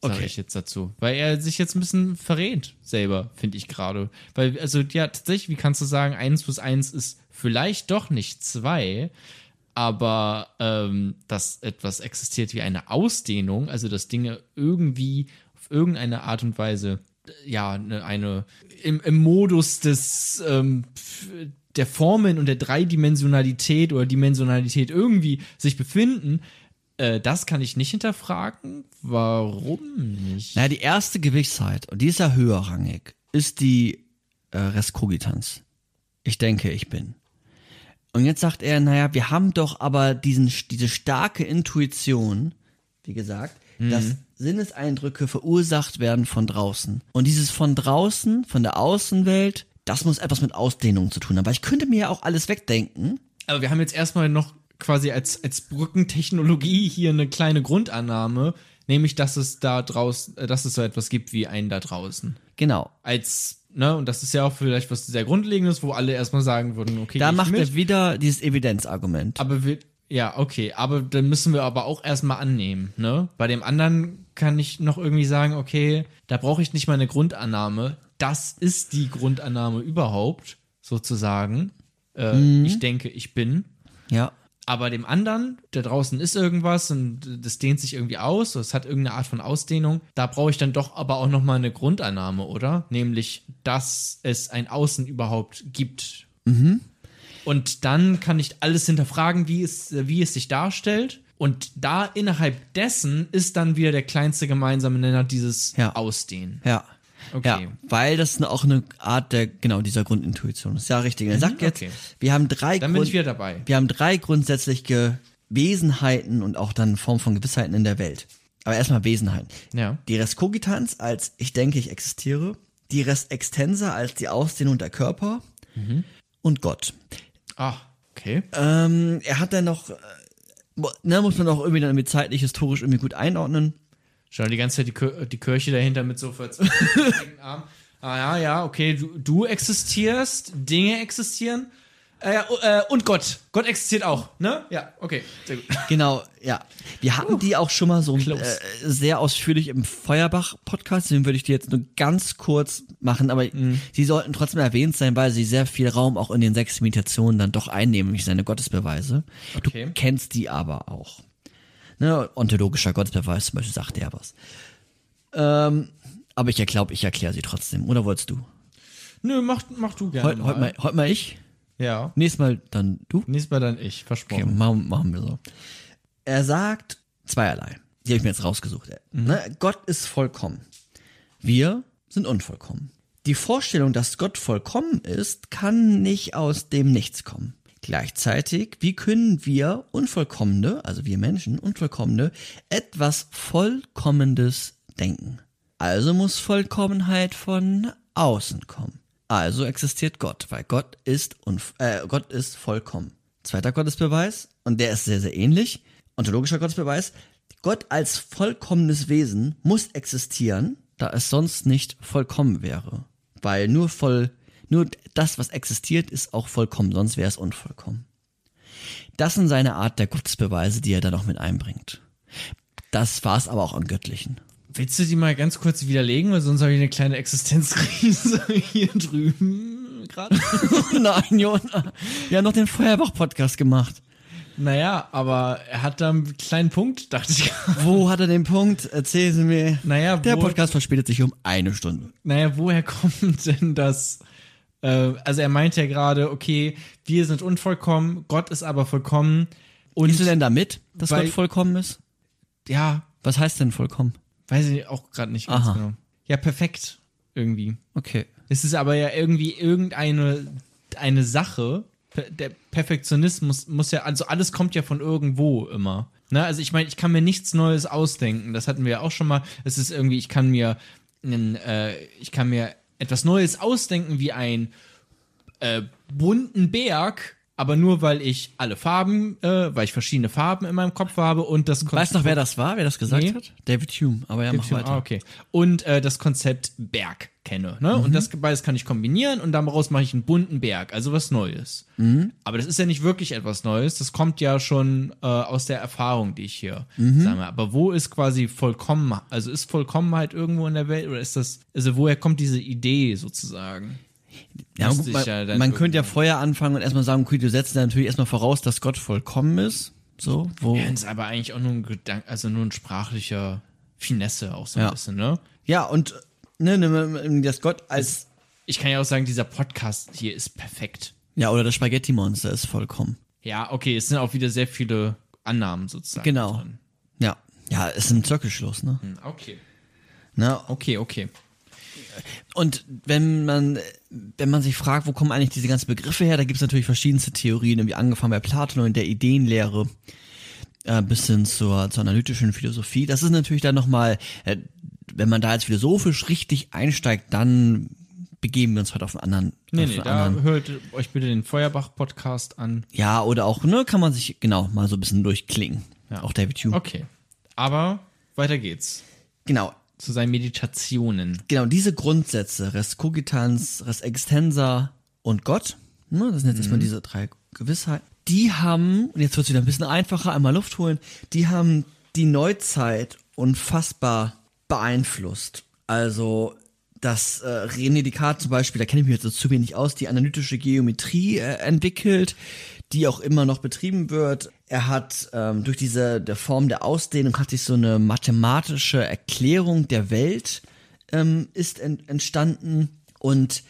Sag Okay. ich jetzt dazu. Weil er sich jetzt ein bisschen verrät selber, finde ich gerade. Weil, also, ja, tatsächlich, wie kannst du sagen, 1 plus 1 ist vielleicht doch nicht 2, aber ähm, dass etwas existiert wie eine Ausdehnung, also dass Dinge irgendwie auf irgendeine Art und Weise, äh, ja, eine, eine im, im Modus des ähm, der Formen und der Dreidimensionalität oder Dimensionalität irgendwie sich befinden, äh, das kann ich nicht hinterfragen. Warum nicht? Naja, die erste Gewissheit, und die ist ja höherrangig, ist die äh, Res Cogitans. Ich denke, ich bin. Und jetzt sagt er, naja, wir haben doch aber diesen, diese starke Intuition, wie gesagt, dass Sinneseindrücke verursacht werden von draußen. Und dieses von draußen, von der Außenwelt, das muss etwas mit Ausdehnung zu tun haben. Aber ich könnte mir ja auch alles wegdenken. Aber wir haben jetzt erstmal noch quasi als, als Brückentechnologie hier eine kleine Grundannahme, nämlich dass es da draußen, äh, dass es so etwas gibt wie einen da draußen. Genau. Als, ne, und das ist ja auch vielleicht was sehr Grundlegendes, wo alle erstmal sagen würden, okay, Da macht mit. er wieder dieses Evidenzargument. Aber wir, ja, okay, aber dann müssen wir aber auch erstmal annehmen, ne? Bei dem anderen kann ich noch irgendwie sagen, okay, da brauche ich nicht mal eine Grundannahme. Das ist die Grundannahme überhaupt, sozusagen. Äh, Mhm. Ich denke, ich bin. Ja. Aber dem anderen, da draußen ist irgendwas und das dehnt sich irgendwie aus, es hat irgendeine Art von Ausdehnung, da brauche ich dann doch aber auch nochmal eine Grundannahme, oder? Nämlich, dass es ein Außen überhaupt gibt. Und dann kann ich alles hinterfragen, wie es, wie es sich darstellt. Und da innerhalb dessen ist dann wieder der kleinste gemeinsame Nenner dieses Ja. Ausdehnen. Ja. Okay. Ja, weil das auch eine Art der, genau, dieser Grundintuition ist. Ja, richtig. Er sagt jetzt, okay. wir haben drei Dann bin Grund- ich wieder dabei. wir haben drei grundsätzliche Wesenheiten und auch dann Form von Gewissheiten in der Welt. Aber erstmal Wesenheiten. Ja. Die Res Cogitans als ich denke, ich existiere. Die Res Extensa als die Ausdehnung der Körper. Mhm. Und Gott. Ah, okay. Ähm, er hat dann noch, äh, ne, muss man auch irgendwie dann irgendwie zeitlich, historisch irgendwie gut einordnen. Schau die ganze Zeit die, die Kirche dahinter mit so verzweigten Armen. Ah ja, ja, okay, du, du existierst, Dinge existieren. Äh, ja, äh, und Gott. Gott existiert auch, ne? Ja, okay, sehr gut. Genau, ja. Wir hatten die auch schon mal so äh, sehr ausführlich im Feuerbach-Podcast, den würde ich dir jetzt nur ganz kurz machen, aber sie sollten trotzdem erwähnt sein, weil sie sehr viel Raum auch in den sechs Meditationen dann doch einnehmen, nämlich seine Gottesbeweise. Okay. Du kennst die aber auch. Ne, ontologischer Gottesbeweis zum Beispiel sagt er was. Ähm, aber ich glaube, ich erkläre sie trotzdem. Oder wolltest du? Nö, mach, mach du gerne. Heute heut mal, heut mal ich, Ja. nächstes Mal dann du. Nächstes Mal dann ich, Okay, versprochen. machen, machen wir so. Er sagt zweierlei. Die habe ich mir jetzt rausgesucht. Ne? Gott ist vollkommen. Wir sind unvollkommen. Die Vorstellung, dass Gott vollkommen ist, kann nicht aus dem Nichts kommen. Gleichzeitig, wie können wir Unvollkommene, also wir Menschen, Unvollkommene, etwas Vollkommendes denken? Also muss Vollkommenheit von außen kommen. Also existiert Gott, weil Gott ist, äh, Gott ist vollkommen. Zweiter Gottesbeweis, und der ist sehr, sehr ähnlich, ontologischer Gottesbeweis, Gott als vollkommenes Wesen muss existieren, da es sonst nicht vollkommen wäre. Weil nur voll, nur das, was existiert, ist auch vollkommen, sonst wäre es unvollkommen. Das sind seine Art der Gottesbeweise, die er da noch mit einbringt. Das war's aber auch an Göttlichen. Willst du die mal ganz kurz widerlegen, weil sonst habe ich eine kleine Existenzkrise hier drüben gerade. Nein, Jona. Wir haben noch den Feuerbach-Podcast gemacht. naja, aber er hat da einen kleinen Punkt, dachte ich. Wo hat er den Punkt? Erzählen Sie mir. Naja, Der Podcast verspätet sich um eine Stunde. Naja, woher kommt denn das? Äh, also er meint ja gerade, okay, wir sind unvollkommen, Gott ist aber vollkommen. Und Gehst du denn damit, dass Weil- Gott vollkommen ist? ja, Was heißt denn vollkommen? weiß ich auch gerade nicht ganz Aha. genau. Ja, perfekt irgendwie. Okay. Es ist aber ja irgendwie irgendeine eine Sache. Der Perfektionismus muss ja, also alles kommt ja von irgendwo immer. Ne? Also ich meine, ich kann mir nichts Neues ausdenken. Das hatten wir ja auch schon mal. Es ist irgendwie, ich kann mir einen, äh, ich kann mir etwas Neues ausdenken wie ein äh, bunten Berg, aber nur weil ich alle Farben, äh, weil ich verschiedene Farben in meinem Kopf habe und das Weißt du noch, wer das war, wer das gesagt Nee. hat? David Hume. Aber ja, mach weiter. Ah, okay. Und äh, das Konzept Berg kenne. Ne? Mhm. Und das beides kann ich kombinieren und daraus mache ich einen bunten Berg, also was Neues. Mhm. Aber das ist ja nicht wirklich etwas Neues, das kommt ja schon äh, aus der Erfahrung, die ich hier Mhm. sage. Aber wo ist quasi vollkommen, also ist Vollkommenheit irgendwo in der Welt oder ist das, also woher kommt diese Idee sozusagen? Ja, ich man, ja man könnte ja vorher anfangen und erstmal sagen, okay, du setzt da natürlich erstmal voraus, dass Gott vollkommen ist. So, wo. Ja, ist aber eigentlich auch nur ein Gedanke, also nur ein sprachlicher Finesse auch so ein Ja. bisschen, ne? Ja, und ne, ne, dass Gott als. Ich kann ja auch sagen, dieser Podcast hier ist perfekt. Ja, oder das Spaghetti-Monster ist vollkommen. Ja, okay, es sind auch wieder sehr viele Annahmen sozusagen. Genau. Drin. Ja. Ja, ist ein Zirkelschluss, ne? Hm, Okay. ne? Okay, okay. Und wenn man, wenn man sich fragt, wo kommen eigentlich diese ganzen Begriffe her, da gibt es natürlich verschiedenste Theorien, irgendwie angefangen bei Platon und der Ideenlehre äh, bis hin zur, zur analytischen Philosophie. Das ist natürlich dann nochmal, äh, wenn man da jetzt philosophisch richtig einsteigt, dann begeben wir uns halt auf einen anderen. Nee, nee, da anderen. hört euch bitte den Feuerbach-Podcast an. Ja, oder auch, ne, kann man sich genau mal so ein bisschen durchklingen. Ja. Auch David Hume. Okay. Aber weiter geht's. Genau. Zu seinen Meditationen. Genau, diese Grundsätze, Res Cogitans, Res Extensa und Gott, ne, das sind jetzt erstmal diese drei Gewissheiten, die haben, und jetzt wird es wieder ein bisschen einfacher, einmal Luft holen, die haben die Neuzeit unfassbar beeinflusst. Also das äh, René Descartes zum Beispiel, da kenne ich mich jetzt zu wenig aus, die analytische Geometrie äh, entwickelt, die auch immer noch betrieben wird. Er hat ähm, durch diese der Form der Ausdehnung hat sich so eine mathematische Erklärung der Welt ähm, ist en entstanden. Und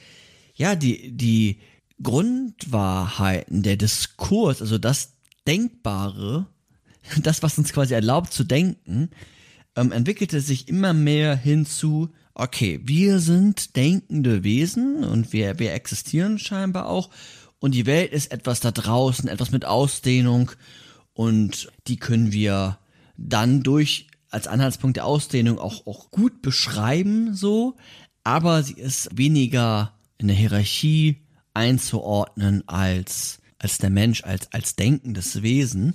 ja die die Grundwahrheiten der Diskurs, also das Denkbare, das was uns quasi erlaubt zu denken, ähm, entwickelte sich immer mehr hinzu, okay, wir sind denkende Wesen und wir, wir existieren scheinbar auch. Und die Welt ist etwas da draußen, etwas mit Ausdehnung und die können wir dann durch als Anhaltspunkt der Ausdehnung auch, auch gut beschreiben, so, aber sie ist weniger in der Hierarchie einzuordnen als, als der Mensch, als, als denkendes Wesen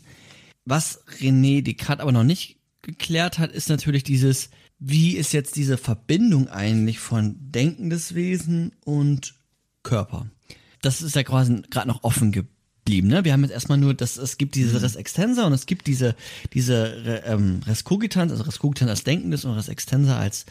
was René Descartes aber noch nicht geklärt hat, ist natürlich dieses, wie ist jetzt diese Verbindung eigentlich von denkendes Wesen und Körper? Das ist ja quasi gerade noch offen geblieben. Ne? Wir haben jetzt erstmal nur, dass es gibt diese Res Extensa und es gibt diese, diese ähm, Res Cogitans, also Res Cogitans als Denkendes und Res Extensa als,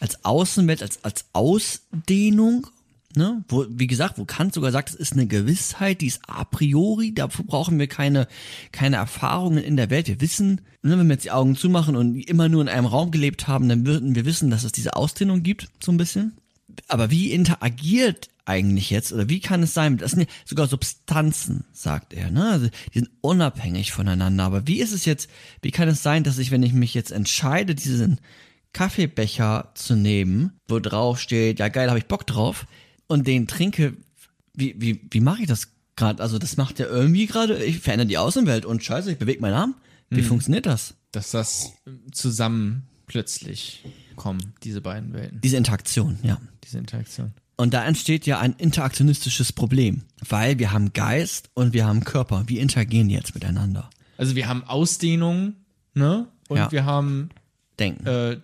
als Außenwelt, als, als Ausdehnung. Ne? Wo, wie gesagt, wo Kant sogar sagt, es ist eine Gewissheit, die ist a priori, dafür brauchen wir keine, keine Erfahrungen in der Welt. Wir wissen, ne, wenn wir jetzt die Augen zumachen und immer nur in einem Raum gelebt haben, dann würden wir wissen, dass es diese Ausdehnung gibt, so ein bisschen. Aber wie interagiert eigentlich jetzt, oder wie kann es sein, das sind ja sogar Substanzen, sagt er, ne? Also die sind unabhängig voneinander. Aber wie ist es jetzt, wie kann es sein, dass ich, wenn ich mich jetzt entscheide, diesen Kaffeebecher zu nehmen, wo drauf steht, ja geil, habe ich Bock drauf, und den trinke, wie, wie, wie mache ich das gerade? Also das macht ja irgendwie gerade, ich verändere die Außenwelt und scheiße, ich bewege meinen Arm. Wie funktioniert das? Dass das zusammen plötzlich kommen, diese beiden Welten, Diese Interaktion, ja. diese Interaktion. Und da entsteht ja ein interaktionistisches Problem, weil wir haben Geist und wir haben Körper. Wie interagieren die jetzt miteinander? Also wir haben Ausdehnung, ne? Und Ja. wir haben, Denken. äh,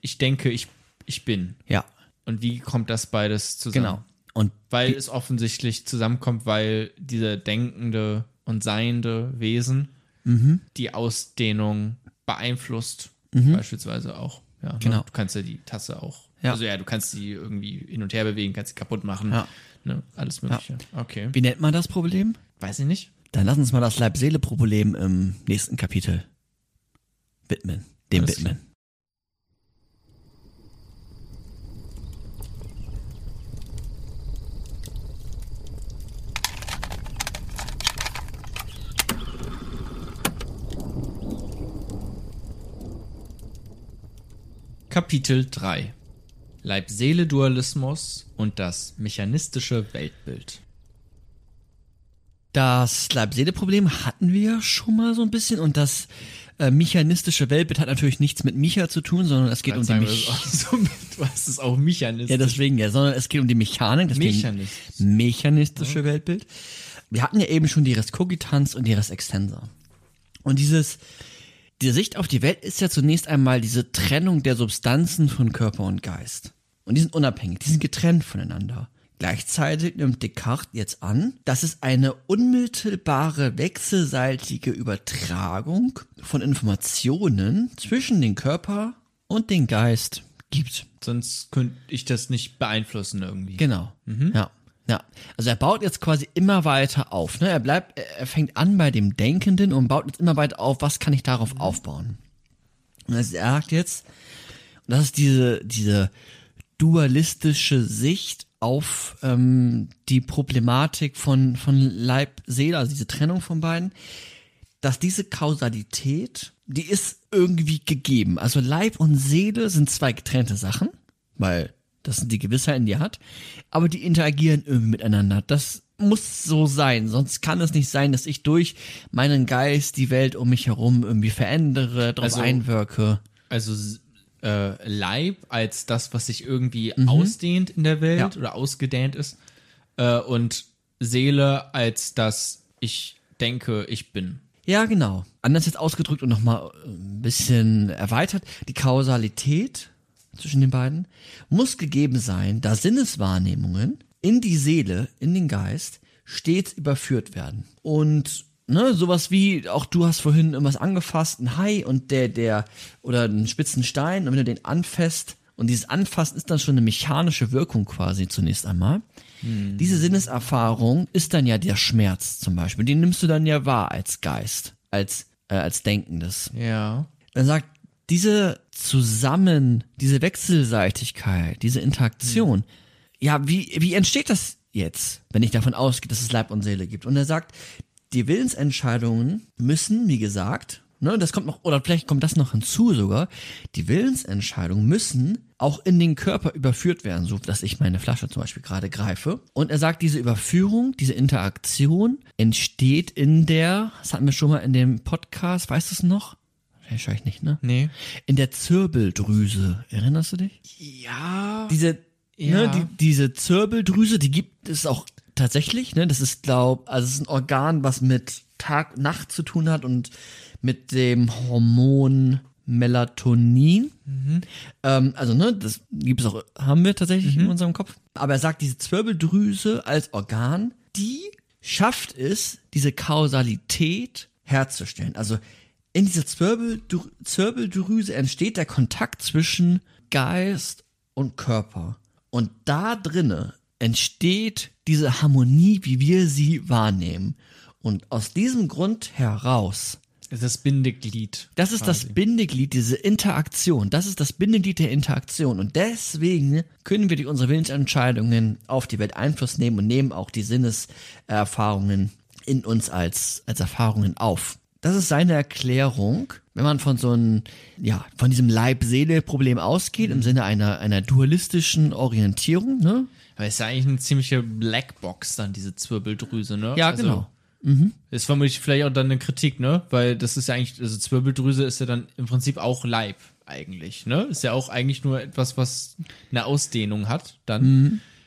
ich denke, ich, ich bin. ja, Und wie kommt das beides zusammen? genau. Und Weil es offensichtlich zusammenkommt, weil diese denkende und seiende Wesen Mhm. die Ausdehnung beeinflusst, beispielsweise auch. Ja, ne? Genau. Du kannst ja die Tasse auch. Ja. Also ja, du kannst sie irgendwie hin und her bewegen, kannst sie kaputt machen. Ja. Ne? Alles Mögliche. Okay. wie nennt man das Problem? Weiß ich nicht. Dann lass uns mal das Leib-Seele-Problem im nächsten Kapitel widmen. Dem Alles widmen. Kapitel 3 Leib-Seele-Dualismus und das mechanistische Weltbild. Das Leib-Seele-Problem hatten wir schon mal so ein bisschen und das äh, mechanistische Weltbild hat natürlich nichts mit Micha zu tun, sondern es geht um die auch so du hast es auch mechanistisch. Ja, deswegen ja, sondern es geht um die Mechanik, deswegen Mechanistisch. mechanistische Weltbild. Wir hatten ja eben schon die Res Cogitans und die Res Extensa. Und dieses, diese Sicht auf die Welt ist ja zunächst einmal diese Trennung der Substanzen von Körper und Geist. Und die sind unabhängig, die sind getrennt voneinander. Gleichzeitig nimmt Descartes jetzt an, dass es eine unmittelbare wechselseitige Übertragung von Informationen zwischen den Körper und den Geist gibt. Sonst könnte ich das nicht beeinflussen irgendwie. Genau. Ja. Ja. Also er baut jetzt quasi immer weiter auf. Ne? Er bleibt, er fängt an bei dem Denkenden und baut jetzt immer weiter auf, was kann ich darauf aufbauen. Und er sagt jetzt, und das ist diese, diese dualistische Sicht auf ähm, die Problematik von, von Leib, Seele, also diese Trennung von beiden, dass diese Kausalität, die ist irgendwie gegeben. Also Leib und Seele sind zwei getrennte Sachen, weil das sind die Gewissheiten, die er hat, aber die interagieren irgendwie miteinander. Das muss so sein, sonst kann es nicht sein, dass ich durch meinen Geist die Welt um mich herum irgendwie verändere, darauf Also- einwirke. Also äh, Leib als das, was sich irgendwie ausdehnt in der Welt Mhm. Ja. oder ausgedehnt ist. Äh, und Seele als das ich denke, ich bin. Ja, genau. Anders jetzt ausgedrückt und nochmal ein bisschen erweitert. Die Kausalität zwischen den beiden muss gegeben sein, da Sinneswahrnehmungen in die Seele, in den Geist stets überführt werden. Und ne, sowas wie, auch du hast vorhin irgendwas angefasst, ein Hai und der, der, oder einen spitzen Stein, und wenn du den anfasst, und dieses Anfassen ist dann schon eine mechanische Wirkung quasi zunächst einmal. Diese Sinneserfahrung ist dann ja der Schmerz zum Beispiel. Den nimmst du dann ja wahr als Geist, als, äh, als Denkendes. Ja. Er sagt, diese Zusammen, diese Wechselseitigkeit, diese Interaktion, ja, wie, wie entsteht das jetzt, wenn ich davon ausgehe, dass es Leib und Seele gibt? Und er sagt, die Willensentscheidungen müssen, wie gesagt, ne, das kommt noch, oder vielleicht kommt das noch hinzu sogar, die Willensentscheidungen müssen auch in den Körper überführt werden, so dass ich meine Flasche zum Beispiel gerade greife. Und er sagt, diese Überführung, diese Interaktion entsteht in der, das hatten wir schon mal in dem Podcast, weißt du es noch? Wahrscheinlich nicht, ne? Nee. In der Zirbeldrüse. Erinnerst du dich? Ja. Diese, Ja. ne, die, diese Zirbeldrüse, die gibt es auch tatsächlich, ne? Das ist, glaub, also es ist ein Organ, was mit Tag, Nacht zu tun hat und mit dem Hormon Melatonin. Ähm, also, ne, das gibt es auch, haben wir tatsächlich in unserem Kopf. Aber er sagt, diese Zwirbeldrüse als Organ, die schafft es, diese Kausalität herzustellen. Also in dieser Zwirbeldr Zwirbeldrüse entsteht der Kontakt zwischen Geist und Körper. Und da drinne entsteht diese Harmonie, wie wir sie wahrnehmen. Und aus diesem Grund heraus Das Bindeglied. das ist das Bindeglied, diese Interaktion. Das ist das Bindeglied der Interaktion. Und deswegen können wir durch unsere Willensentscheidungen auf die Welt Einfluss nehmen und nehmen auch die Sinneserfahrungen in uns als, als Erfahrungen auf. Das ist seine Erklärung, wenn man von so einem, ja, von diesem Leib-Seele-Problem ausgeht, im Sinne einer, einer dualistischen Orientierung, ne? Aber ist ja eigentlich eine ziemliche Blackbox dann, diese Zwirbeldrüse, ne? Ja, Also, genau. Ist vermutlich vielleicht auch dann eine Kritik, ne? Weil das ist ja eigentlich, also Zwirbeldrüse ist ja dann im Prinzip auch Leib eigentlich, ne? Ist ja auch eigentlich nur etwas, was eine Ausdehnung hat dann.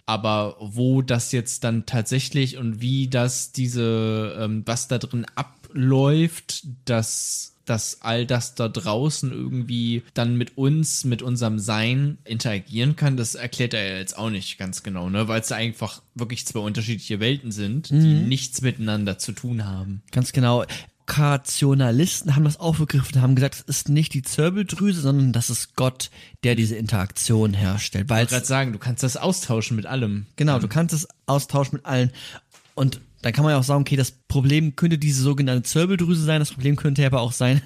Aber wo das jetzt dann tatsächlich und wie das diese, ähm, was da drin abläuft, dass dass all das da draußen irgendwie dann mit uns, mit unserem Sein interagieren kann, das erklärt er ja jetzt auch nicht ganz genau, ne? Weil es einfach wirklich zwei unterschiedliche Welten sind, die nichts miteinander zu tun haben. Ganz genau. Kationalisten haben das aufgegriffen, haben gesagt, es ist nicht die Zirbeldrüse, sondern das ist Gott, der diese Interaktion herstellt. Weil Ich gerade sagen, du kannst das austauschen mit allem. genau, du kannst es austauschen mit allen. Und dann kann man ja auch sagen, okay, das Problem könnte diese sogenannte Zirbeldrüse sein. Das Problem könnte aber auch sein,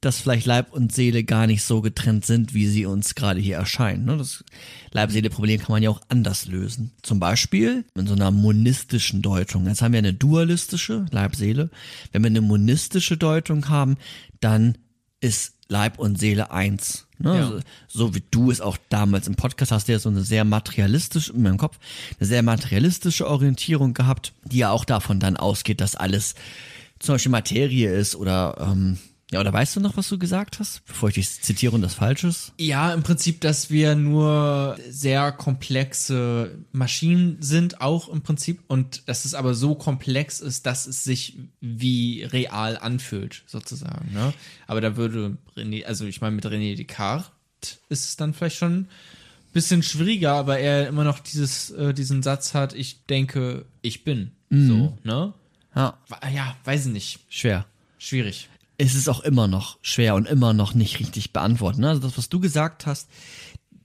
dass vielleicht Leib und Seele gar nicht so getrennt sind, wie sie uns gerade hier erscheinen. ne? Das Leib-Seele-Problem kann man ja auch anders lösen. Zum Beispiel in so einer monistischen Deutung. Jetzt haben wir eine dualistische Leib-Seele. Wenn wir eine monistische Deutung haben, dann ist Leib und Seele eins. Ne? Ja. So, so wie du es auch damals im Podcast hast, ja so eine sehr materialistische, in meinem Kopf, eine sehr materialistische Orientierung gehabt, die ja auch davon dann ausgeht, dass alles zum Beispiel Materie ist oder ähm, ja, oder weißt du noch, was du gesagt hast, bevor ich dich zitiere und das falsch ist? Ja, im Prinzip, dass wir nur sehr komplexe Maschinen sind, auch im Prinzip. Und dass es aber so komplex ist, dass es sich wie real anfühlt, sozusagen. Ne? Aber da würde René, also ich meine, mit René Descartes ist es dann vielleicht schon ein bisschen schwieriger, aber er immer noch dieses, äh, diesen Satz hat, ich denke, ich bin. So, ne? Ja, Ja, weiß ich nicht. schwer. Schwierig. Es ist auch immer noch schwer und immer noch nicht richtig beantworten. Also das, was du gesagt hast,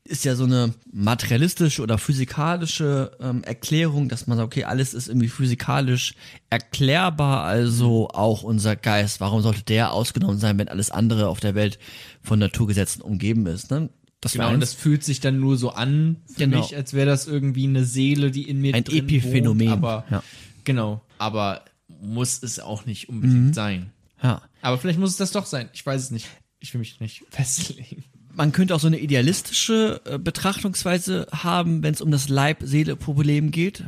ist ja so eine materialistische oder physikalische ähm, Erklärung, dass man sagt, okay, alles ist irgendwie physikalisch erklärbar, also auch unser Geist. Warum sollte der ausgenommen sein, wenn alles andere auf der Welt von Naturgesetzen umgeben ist? Ne? Das Genau, und das fühlt sich dann nur so an für Genau. mich, als wäre das irgendwie eine Seele, die in mir Ein drin Epiphänomen, Wohnt, aber ja. genau, aber muss es auch nicht unbedingt sein. Ja. Aber vielleicht muss es das doch sein. Ich weiß es nicht. Ich will mich nicht festlegen. man könnte auch so eine idealistische äh, Betrachtungsweise haben, wenn es um das Leib-Seele-Problem geht.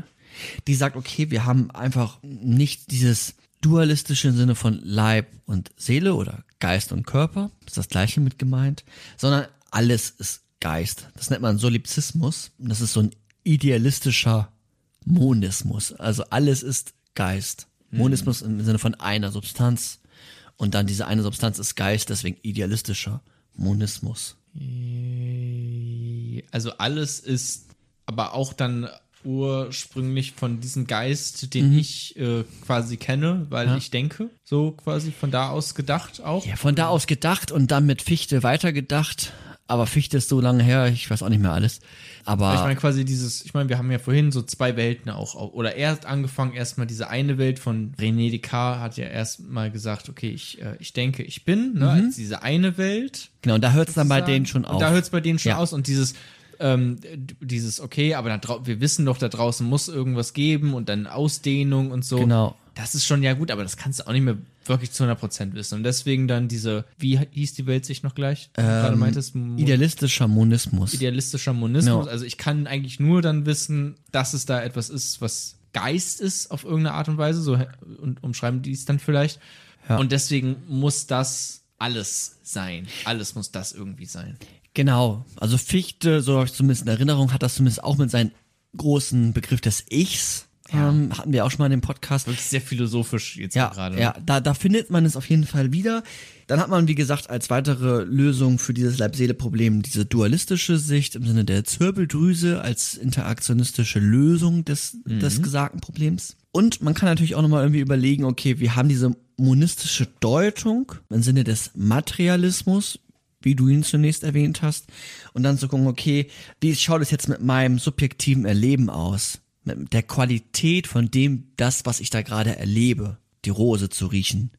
Die sagt, okay, wir haben einfach nicht dieses dualistische im Sinne von Leib und Seele oder Geist und Körper, ist das gleiche mit gemeint, sondern alles ist Geist. Das nennt man Solipsismus. Das ist so ein idealistischer Monismus. Also alles ist Geist. Monismus im Sinne von einer Substanz. Und dann diese eine Substanz ist Geist, deswegen idealistischer Monismus. Also alles ist aber auch dann ursprünglich von diesem Geist, den Mhm. ich äh, quasi kenne, weil ich denke, so quasi von da aus gedacht auch. Ja, von da aus gedacht und dann mit Fichte weitergedacht. Aber Fichte ist so lange her, ich weiß auch nicht mehr alles. Aber Ich meine quasi dieses, ich meine, wir haben ja vorhin so zwei Welten auch, oder er hat angefangen erstmal diese eine Welt von René Descartes hat ja erstmal gesagt, okay, ich, äh, ich denke, ich bin, ne, als diese eine Welt. genau, und da hört es dann bei denen schon Und auf. Da hört es bei denen schon Ja. aus und dieses, ähm, dieses, okay, aber da wir wissen doch, da draußen muss irgendwas geben und dann Ausdehnung und so. Genau. Das ist schon ja gut, aber das kannst du auch nicht mehr wirklich zu 100% wissen. Und deswegen dann diese, wie hieß die Welt sich noch gleich? Du gerade meintest, Mo- Idealistischer Monismus. idealistischer Monismus. Ja. Also ich kann eigentlich nur dann wissen, dass es da etwas ist, was Geist ist auf irgendeine Art und Weise, so und umschreiben die es dann vielleicht. Und deswegen muss das alles sein. Alles muss das irgendwie sein. Genau. Also Fichte, so habe ich zumindest in Erinnerung, hat das zumindest auch mit seinem großen Begriff des Ichs Ähm, hatten wir auch schon mal in dem Podcast. Wirklich sehr philosophisch jetzt Ja, gerade. ja da, da findet man es auf jeden Fall wieder. Dann hat man, wie gesagt, als weitere Lösung für dieses Leib-Seele-Problem diese dualistische Sicht im Sinne der Zirbeldrüse als interaktionistische Lösung des, des gesagten Problems. Und man kann natürlich auch nochmal irgendwie überlegen, okay, wir haben diese monistische Deutung im Sinne des Materialismus, wie du ihn zunächst erwähnt hast, und dann zu gucken, okay, wie schaut es jetzt mit meinem subjektiven Erleben aus? Mit der Qualität von dem, das, was ich da gerade erlebe, die Rose zu riechen,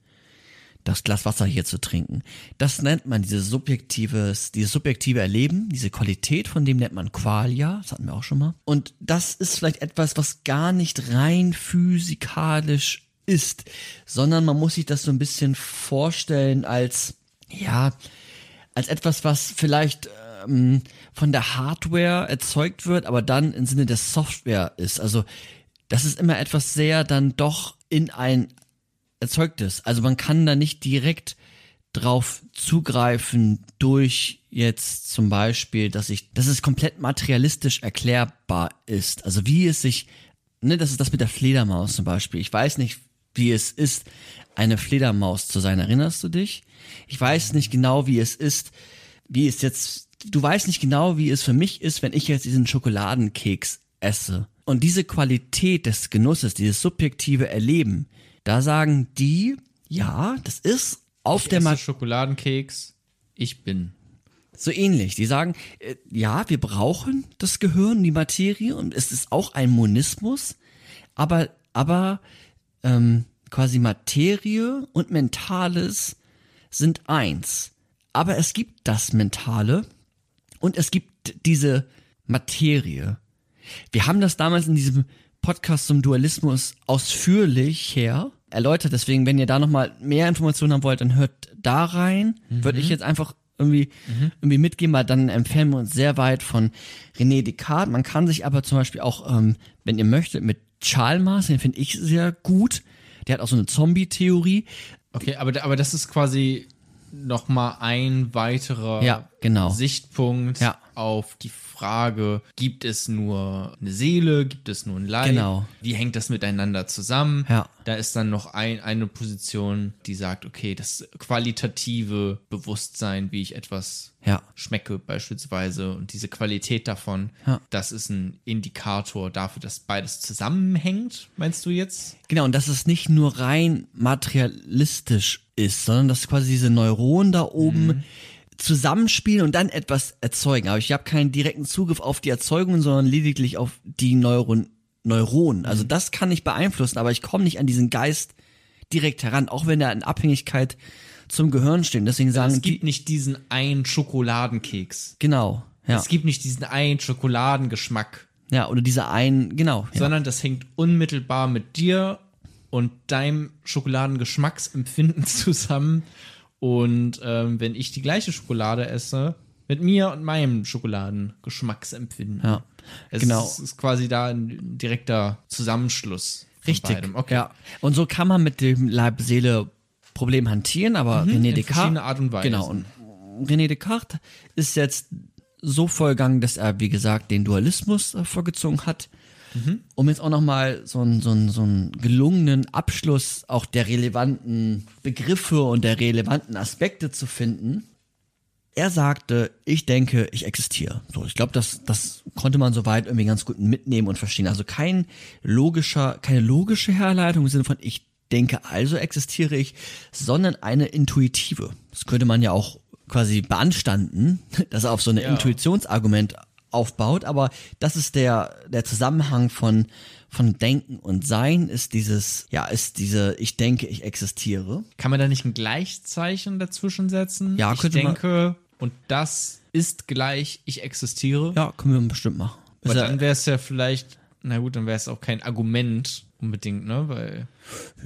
das Glas Wasser hier zu trinken. Das nennt man dieses subjektives, dieses subjektive Erleben, diese Qualität, von dem nennt man Qualia, das hatten wir auch schon mal. Und das ist vielleicht etwas, was gar nicht rein physikalisch ist, sondern man muss sich das so ein bisschen vorstellen als, ja, als etwas, was vielleicht ähm, von der Hardware erzeugt wird, aber dann im Sinne der Software ist. Also das ist immer etwas sehr dann doch in ein erzeugtes. Also man kann da nicht direkt drauf zugreifen durch jetzt zum Beispiel, dass ich, dass es komplett materialistisch erklärbar ist. Also wie es sich, ne, das ist das mit der Fledermaus zum Beispiel. Ich weiß nicht, wie es ist, eine Fledermaus zu sein. Erinnerst du dich? Ich weiß nicht genau, wie es ist, wie es jetzt, du weißt nicht genau, wie es für mich ist, wenn ich jetzt diesen Schokoladenkeks esse. Und diese Qualität des Genusses, dieses subjektive Erleben, da sagen die, ja, das ist auf Ich der Mat Schokoladenkeks. Ich bin. so ähnlich. Die sagen, äh, ja, wir brauchen das Gehirn, die Materie und es ist auch ein Monismus, aber, aber ähm, quasi Materie und Mentales sind eins. Aber es gibt das Mentale und es gibt diese Materie. Wir haben das damals in diesem Podcast zum Dualismus ausführlich her erläutert. Deswegen, wenn ihr da nochmal mehr Informationen haben wollt, dann hört da rein. Würde ich jetzt einfach irgendwie, irgendwie mitgeben, weil dann empfehlen wir uns sehr weit von René Descartes. Man kann sich aber zum Beispiel auch, ähm, wenn ihr möchtet, mit Chalmers, den finde ich sehr gut. Der hat auch so eine Zombie-Theorie. Okay, aber, aber das ist quasi noch mal ein weiterer Ja, genau. Sichtpunkt Ja. Auf die Frage, gibt es nur eine Seele, gibt es nur ein Leib? Genau. Wie hängt das miteinander zusammen? Ja. Da ist dann noch ein, eine Position, die sagt, okay, das qualitative Bewusstsein, wie ich etwas Ja. schmecke beispielsweise und diese Qualität davon, Ja. das ist ein Indikator dafür, dass beides zusammenhängt, meinst du jetzt? Genau, und dass es nicht nur rein materialistisch ist, sondern dass quasi diese Neuronen da oben zusammenspielen und dann etwas erzeugen. Aber ich habe keinen direkten Zugriff auf die Erzeugung, sondern lediglich auf die Neuron Neuronen. Also das kann ich beeinflussen, aber ich komme nicht an diesen Geist direkt heran, auch wenn er in Abhängigkeit zum Gehirn steht. Deswegen sagen Es die, gibt nicht diesen einen Schokoladenkeks. genau, ja, Es gibt nicht diesen einen Schokoladengeschmack, ja, oder diese einen, genau, ja. sondern das hängt unmittelbar mit dir und deinem Schokoladengeschmacksempfinden zusammen. Und ähm, wenn ich die gleiche Schokolade esse, mit mir und meinem Schokoladengeschmacksempfinden. Ja, es genau. ist, ist quasi da ein direkter Zusammenschluss. Richtig. Beidem. Okay. Ja. Und so kann man mit dem Leib-Seele-Problem hantieren, aber René Mhm. in Descartes. verschiedene Art und Weise. Genau. Und René Descartes ist jetzt so vollgegangen, dass er, wie gesagt, den Dualismus äh, vorgezogen hat. Mhm. Um jetzt auch nochmal so einen so einen- so einen gelungenen Abschluss auch der relevanten Begriffe und der relevanten Aspekte zu finden. Er sagte, ich denke, ich existiere. So, ich glaube, das, das konnte man soweit irgendwie ganz gut mitnehmen und verstehen. Also kein logischer, keine logische Herleitung im Sinne von ich denke, also existiere ich, sondern eine intuitive. Das könnte man ja auch quasi beanstanden, dass er auf so ein Ja. Intuitionsargument aufbaut, aber das ist der, der Zusammenhang von, von Denken und Sein ist dieses, ja, ist diese, ich denke, ich existiere. Kann man da nicht ein Gleichzeichen dazwischen setzen? Ja, ich könnte man- denke, und das ist gleich, ich existiere. Ja, können wir bestimmt machen. Ist ja- dann wäre es ja vielleicht, na gut, dann wäre es auch kein Argument unbedingt, ne? Weil.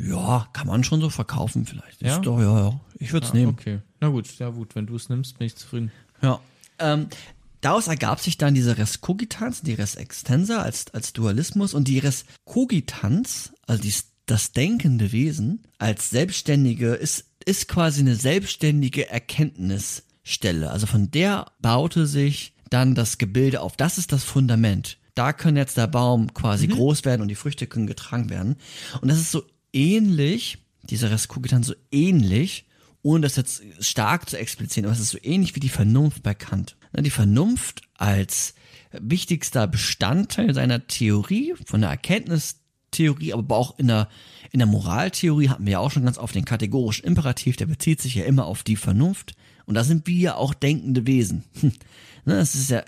Ja, kann man schon so verkaufen vielleicht. Ja? Ist doch, ja, ja. Ich würde es Ah, nehmen. Okay. Na gut, ja gut, wenn du es nimmst, bin ich zufrieden. Ja. Ähm, daraus ergab sich dann diese Res Cogitans, die Res Extensa als, als Dualismus und die Res Cogitans, also die, das denkende Wesen, als selbstständige, ist, ist quasi eine selbstständige Erkenntnisstelle. Also von der baute sich dann das Gebilde auf. Das ist das Fundament. Da kann jetzt der Baum quasi groß werden und die Früchte können getragen werden. Und das ist so ähnlich, dieser Res Cogitans so ähnlich, ohne das jetzt stark zu explizieren, aber es ist so ähnlich wie die Vernunft bei Kant. Ne, Die Vernunft als wichtigster Bestandteil seiner Theorie, von der Erkenntnistheorie, aber auch in der, in der Moraltheorie hatten wir ja auch schon ganz oft den kategorischen Imperativ, der bezieht sich ja immer auf die Vernunft. Und da sind wir ja auch denkende Wesen. Hm. Ne, Das ist ja,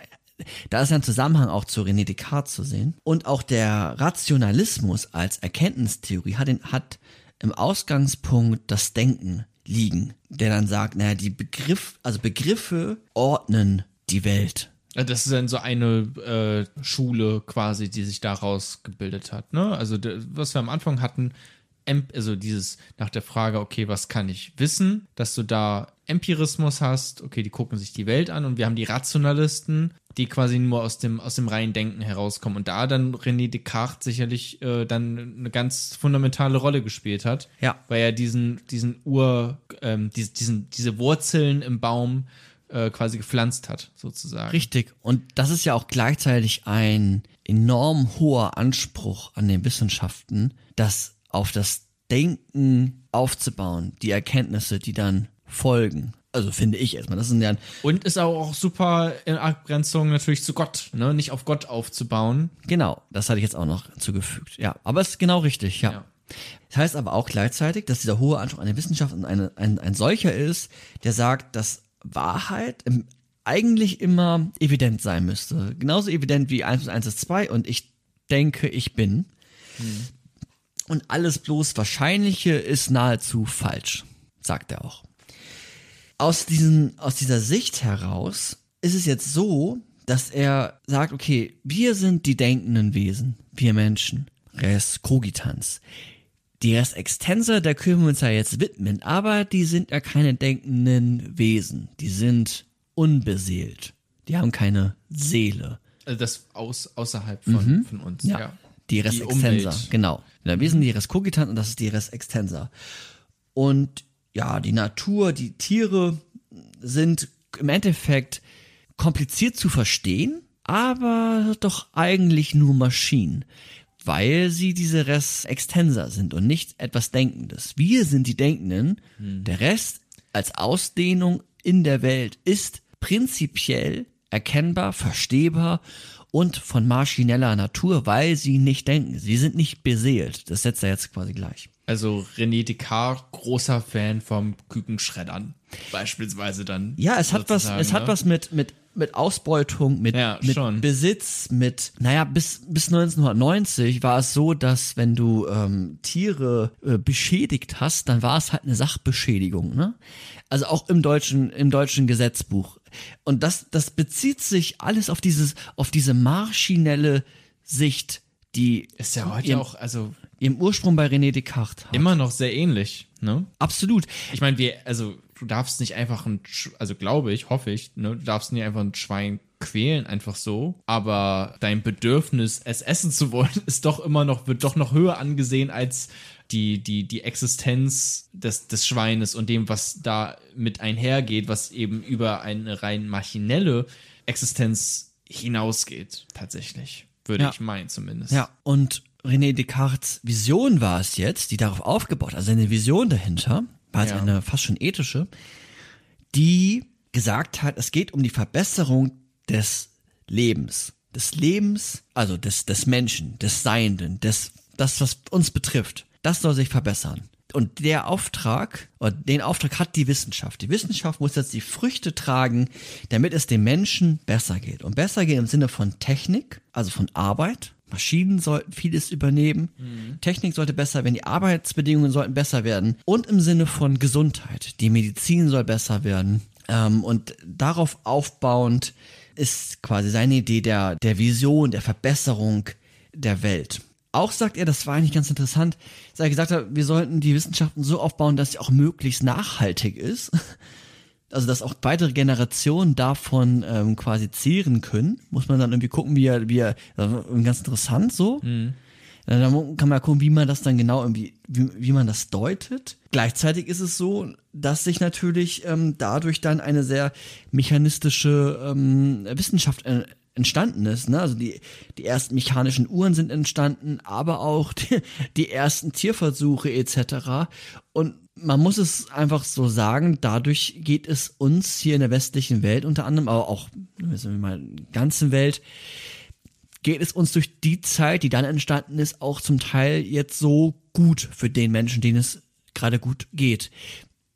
da ist ja ein Zusammenhang auch zu René Descartes zu sehen. Und auch der Rationalismus als Erkenntnistheorie hat, hat im Ausgangspunkt das Denken liegen, der dann sagt, naja, die Begriff, also Begriffe ordnen die Welt. Das ist dann so eine äh, Schule quasi, die sich daraus gebildet hat. Ne? Also was wir am Anfang hatten, also dieses nach der Frage, okay, was kann ich wissen, dass du da Empirismus hast, okay, die gucken sich die Welt an und wir haben die Rationalisten, die quasi nur aus dem, aus dem reinen Denken herauskommen und da dann René Descartes sicherlich äh, dann eine ganz fundamentale Rolle gespielt hat. Ja. Weil er diesen, diesen Ur, ähm, dies- diesen, diese Wurzeln im Baum äh, quasi gepflanzt hat, sozusagen. Richtig. Und das ist ja auch gleichzeitig ein enorm hoher Anspruch an den Wissenschaften, das auf das Denken aufzubauen, die Erkenntnisse, die dann folgen. Also finde ich erstmal. Das sind ja Und ist auch, auch super in Abgrenzung natürlich zu Gott, ne? Nicht auf Gott aufzubauen. Genau, das hatte ich jetzt auch noch hinzugefügt. Ja, aber es ist genau richtig, ja. Ja. Das heißt aber auch gleichzeitig, dass dieser hohe Anspruch an die Wissenschaft eine, ein, ein solcher ist, der sagt, dass Wahrheit im, eigentlich immer evident sein müsste. Genauso evident wie 1 plus 1 ist 2 und ich denke, ich bin. Und alles bloß Wahrscheinliche ist nahezu falsch, sagt er auch. Aus, diesen, aus dieser Sicht heraus ist es jetzt so, dass er sagt, okay, wir sind die denkenden Wesen, wir Menschen, res cogitans. Die res extensa, der können wir uns ja jetzt widmen, aber die sind ja keine denkenden Wesen, die sind unbeseelt, die haben keine Seele. Also das aus, außerhalb von, von uns. Ja. Die Res Die Extensa, Umwelt. genau. Ja, wir sind die Res Cogitans und das ist die Res Extensa. Und ja, die Natur, die Tiere sind im Endeffekt kompliziert zu verstehen, aber doch eigentlich nur Maschinen, weil sie diese Res Extensa sind und nicht etwas Denkendes. Wir sind die Denkenden, der Rest als Ausdehnung in der Welt ist prinzipiell erkennbar, verstehbar und von maschineller Natur, weil sie nicht denken. Sie sind nicht beseelt. Das setzt er jetzt quasi gleich. Also René Descartes, großer Fan vom Kükenschreddern. Beispielsweise dann. Ja, es hat was, es hat ne? was mit, mit, mit Ausbeutung, mit, Ja, mit schon. Besitz, mit, naja, bis, bis 1990 war es so, dass wenn du ähm, Tiere äh, beschädigt hast, dann war es halt eine Sachbeschädigung, ne? Also auch im deutschen, im deutschen Gesetzbuch. Und das, das bezieht sich alles auf dieses, auf diese maschinelle Sicht, die Ist ja heute auch, also ihren Ursprung bei René Descartes hat. immer noch sehr ähnlich, ne? Absolut. Ich meine, wir, also du darfst nicht einfach ein, Sch- also glaube ich, hoffe ich, ne, du darfst nicht einfach ein Schwein quälen, einfach so. Aber dein Bedürfnis, es essen zu wollen, ist doch immer noch, wird doch noch höher angesehen als die, die, die Existenz des, des Schweines und dem, was da mit einhergeht, was eben über eine rein maschinelle Existenz hinausgeht, tatsächlich. Würde Ja. ich meinen, zumindest. Ja, und René Descartes Vision war es jetzt, die darauf aufgebaut, also eine Vision dahinter, war es Ja. eine fast schon ethische, die gesagt hat, es geht um die Verbesserung des Lebens. Des Lebens, also des, des Menschen, des Seienden, des, das, was uns betrifft. Das soll sich verbessern. Und der Auftrag, oder den Auftrag hat die Wissenschaft. Die Wissenschaft muss jetzt die Früchte tragen, damit es dem Menschen besser geht. Und besser geht im Sinne von Technik, also von Arbeit. Maschinen sollten vieles übernehmen. Technik sollte besser werden, die Arbeitsbedingungen sollten besser werden. Und im Sinne von Gesundheit. Die Medizin soll besser werden. Ähm, und darauf aufbauend ist quasi seine Idee der, der Vision, der Verbesserung der Welt. Auch sagt er, das war eigentlich ganz interessant, dass er gesagt hat, wir sollten die Wissenschaften so aufbauen, dass sie auch möglichst nachhaltig ist. Also, dass auch weitere Generationen davon ähm, quasi zehren können. Muss man dann irgendwie gucken, wie er, wie er, also ganz interessant so. Äh, Da kann man ja gucken, wie man das dann genau irgendwie, wie, wie man das deutet. Gleichzeitig ist es so, dass sich natürlich ähm, dadurch dann eine sehr mechanistische ähm, Wissenschaft äh, entstanden ist. Ne? Also die, die ersten mechanischen Uhren sind entstanden, aber auch die, die ersten Tierversuche etc. Und man muss es einfach so sagen, dadurch geht es uns hier in der westlichen Welt unter anderem, aber auch in der ganzen Welt, geht es uns durch die Zeit, die dann entstanden ist, auch zum Teil jetzt so gut für den Menschen, denen es gerade gut geht.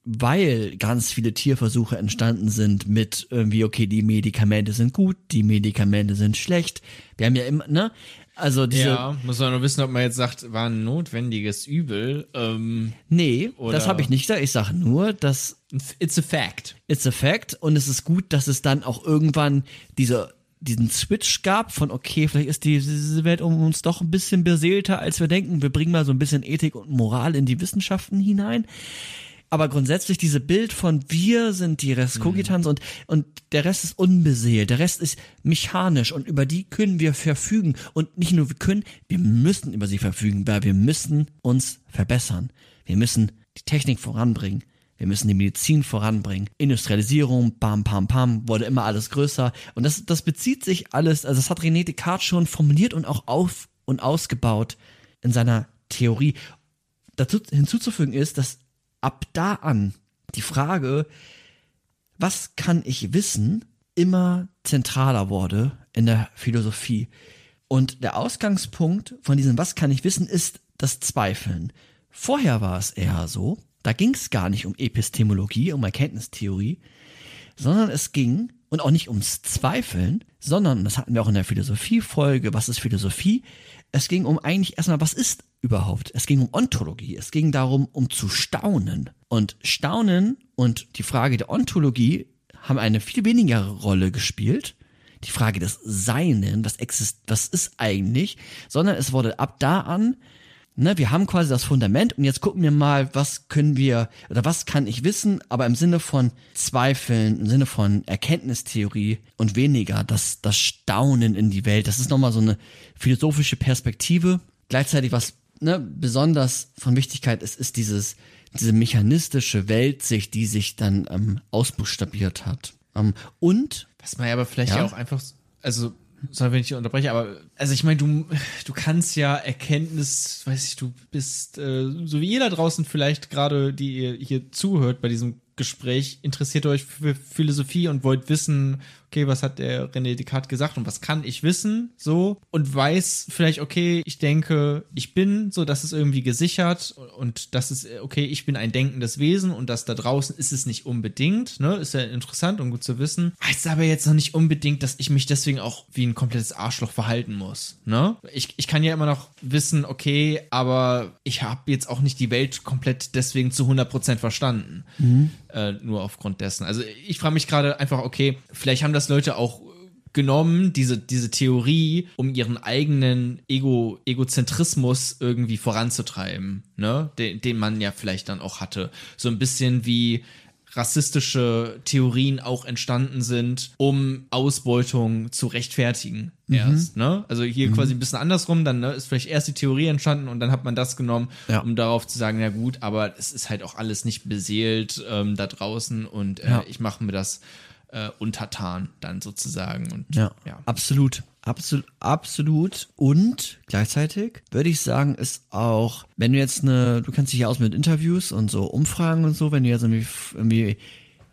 Weil ganz viele Tierversuche entstanden sind mit irgendwie, okay, die Medikamente sind gut, die Medikamente sind schlecht. Wir haben ja immer, ne? Also diese. Ja, muss man nur wissen, ob man jetzt sagt, war ein notwendiges Übel. Ähm, nee, Oder- das habe ich nicht gesagt. Ich sage nur, dass it's a fact. It's a fact und es ist gut, dass es dann auch irgendwann diese diesen Switch gab von okay, vielleicht ist die- diese Welt um uns doch ein bisschen beseelter, als wir denken. Wir bringen mal so ein bisschen Ethik und Moral in die Wissenschaften hinein. Aber grundsätzlich diese Bild von wir sind die Rest Cogitans und, und der Rest ist unbeseelt, der Rest ist mechanisch und über die können wir verfügen. Und nicht nur wir können, wir müssen über sie verfügen, weil wir müssen uns verbessern. Wir müssen die Technik voranbringen. Wir müssen die Medizin voranbringen. Industrialisierung, bam, pam, pam, wurde immer alles größer. Und das, das bezieht sich alles, also das hat René Descartes schon formuliert und auch auf und ausgebaut in seiner Theorie. Dazu hinzuzufügen ist, dass ab da an die Frage, was kann ich wissen, immer zentraler wurde in der Philosophie. Und der Ausgangspunkt von diesem Was kann ich wissen ist das Zweifeln. Vorher war es eher so, da ging es gar nicht um Epistemologie, um Erkenntnistheorie, sondern es ging, und auch nicht ums Zweifeln, sondern, das hatten wir auch in der Philosophie-Folge, was ist Philosophie? Es ging um eigentlich erstmal, was ist überhaupt? Es ging um Ontologie, es ging darum, um zu staunen. Und Staunen und die Frage der Ontologie haben eine viel weniger Rolle gespielt. Die Frage des Seinen, was, exist was ist eigentlich, sondern es wurde ab da an Ne, wir haben quasi das Fundament und jetzt gucken wir mal, was können wir oder was kann ich wissen, aber im Sinne von Zweifeln, im Sinne von Erkenntnistheorie und weniger das, das Staunen in die Welt. Das ist nochmal so eine philosophische Perspektive. Gleichzeitig, was ne, besonders von Wichtigkeit ist, ist dieses, diese mechanistische Weltsicht, die sich dann ähm, ausbuchstabiert hat. Ähm, und Was man ja aber vielleicht Ja. auch einfach, also, sorry, wenn ich dich unterbreche, aber, also ich meine, du, du kannst ja Erkenntnis, weiß ich, du bist, äh, so wie da draußen vielleicht gerade, die ihr hier zuhört bei diesem Gespräch, interessiert euch für Philosophie und wollt wissen, okay, was hat der René Descartes gesagt und was kann ich wissen, so, und weiß vielleicht, okay, ich denke, ich bin, so, das ist irgendwie gesichert und das ist, okay, ich bin ein denkendes Wesen und das da draußen ist es nicht unbedingt, ne, ist ja interessant und gut zu wissen. Heißt aber jetzt noch nicht unbedingt, dass ich mich deswegen auch wie ein komplettes Arschloch verhalten muss, ne? Ich, ich kann ja immer noch wissen, okay, aber ich habe jetzt auch nicht die Welt komplett deswegen zu 100% verstanden. Äh, nur aufgrund dessen. Also ich frage mich gerade einfach, okay, vielleicht haben das Leute auch genommen, diese, diese Theorie, um ihren eigenen Ego, Egozentrismus irgendwie voranzutreiben, ne? Den, den man ja vielleicht dann auch hatte. So ein bisschen wie rassistische Theorien auch entstanden sind, um Ausbeutung zu rechtfertigen erst, ne? Also hier quasi ein bisschen andersrum, dann ne, ist vielleicht erst die Theorie entstanden und dann hat man das genommen, Ja. um darauf zu sagen, na gut, aber es ist halt auch alles nicht beseelt ähm, da draußen und äh, Ja. ich mache mir das äh, untertan dann sozusagen und Ja, ja. absolut. Absolut, absolut. Und gleichzeitig würde ich sagen, ist auch, wenn du jetzt eine, du kennst dich ja aus mit Interviews und so Umfragen und so, wenn du jetzt irgendwie, irgendwie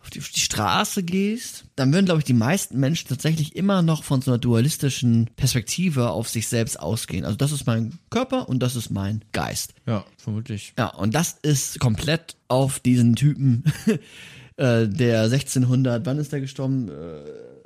auf die, auf die Straße gehst, dann würden, glaube ich, die meisten Menschen tatsächlich immer noch von so einer dualistischen Perspektive auf sich selbst ausgehen. Also das ist mein Körper und das ist mein Geist. Ja, vermutlich. Ja, und das ist komplett auf diesen Typen, äh, der 1600, wann ist der gestorben? Äh,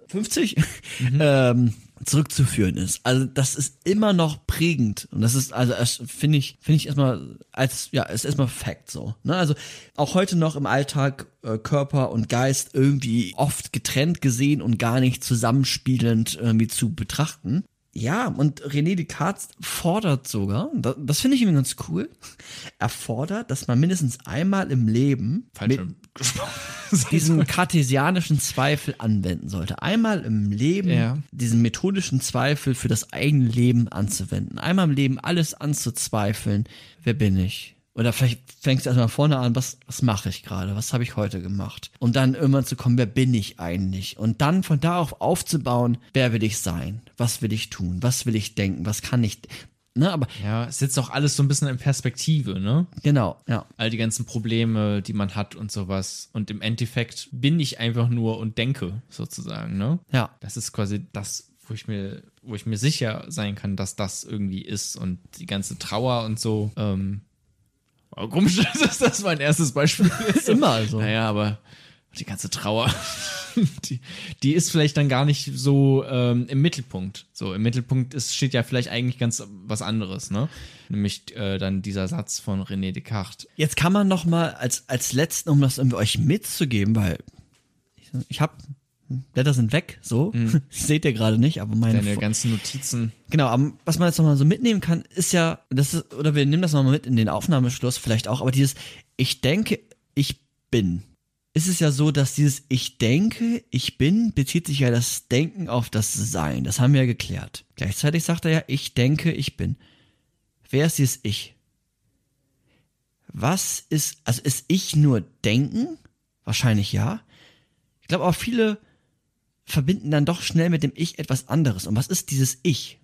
50? ähm, zurückzuführen ist. Also das ist immer noch prägend und das ist also finde ich finde ich erstmal als ja ist erstmal Fact so. Ne? Also auch heute noch im Alltag äh, Körper und Geist irgendwie oft getrennt gesehen und gar nicht zusammenspielend irgendwie zu betrachten. Ja, und René Descartes fordert sogar, das, das finde ich irgendwie ganz cool, er fordert, dass man mindestens einmal im Leben Falsch mit. diesen kartesianischen Zweifel anwenden sollte. Einmal im Leben Ja. diesen methodischen Zweifel für das eigene Leben anzuwenden. Einmal im Leben alles anzuzweifeln. Wer bin ich? Oder vielleicht fängst du erstmal vorne an, was, was mache ich gerade? Was habe ich heute gemacht? Und dann irgendwann zu kommen, wer bin ich eigentlich? Und dann von da auf aufzubauen, wer will ich sein? Was will ich tun? Was will ich denken? Was kann ich, ne, aber, Ja, es sitzt auch alles so ein bisschen in Perspektive, ne? genau, ja. All die ganzen Probleme, die man hat und sowas. Und im Endeffekt bin ich einfach nur und denke, sozusagen, ne? Ja. Das ist quasi das, wo ich mir, wo ich mir sicher sein kann, dass das irgendwie ist und die ganze Trauer und so. Ähm, oh, komisch, dass das mein erstes Beispiel ist. Immer so. Naja, aber die ganze Trauer, die, die ist vielleicht dann gar nicht so ähm, im Mittelpunkt. So, im Mittelpunkt ist, steht ja vielleicht eigentlich ganz was anderes, ne? Nämlich äh, dann dieser Satz von René Descartes. Jetzt kann man noch mal als, als letzten, um das irgendwie euch mitzugeben, weil ich, ich habe Blätter sind weg, so. Seht ihr gerade nicht, aber meine Deine ganzen Notizen. Genau, aber was man jetzt nochmal so mitnehmen kann, ist ja, das ist, oder wir nehmen das nochmal mit in den Aufnahmeschluss vielleicht auch, aber dieses Ich denke, ich bin. Ist es ja so, dass dieses Ich denke, ich bin, bezieht sich ja das Denken auf das Sein. Das haben wir ja geklärt. Gleichzeitig sagt er ja, ich denke, ich bin. Wer ist dieses Ich? Was ist, also ist ich nur Denken? Wahrscheinlich ja. Ich glaube auch viele verbinden dann doch schnell mit dem Ich etwas anderes. Und was ist dieses Ich?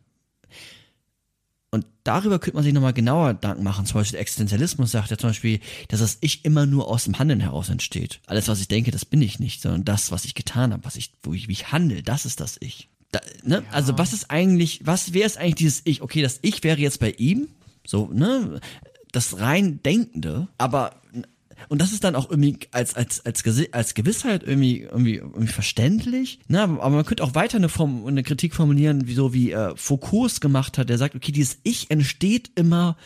Darüber könnte man sich nochmal genauer Gedanken machen. Zum Beispiel der Existenzialismus sagt ja zum Beispiel, dass das Ich immer nur aus dem Handeln heraus entsteht. Alles, was ich denke, das bin ich nicht, sondern das, was ich getan habe, was ich, wo ich, wie ich handle, das ist das Ich. Da, ne? Also was ist eigentlich, was wäre es eigentlich dieses Ich? Okay, das Ich wäre jetzt bei ihm, so, ne? Das rein Denkende, aber und das ist dann auch irgendwie als, als, als, als Gewissheit irgendwie, irgendwie, irgendwie verständlich. Ne? Aber man könnte auch weiter eine, Form, eine Kritik formulieren, wie so wie äh, Foucault gemacht hat. Der sagt, okay, dieses Ich entsteht immer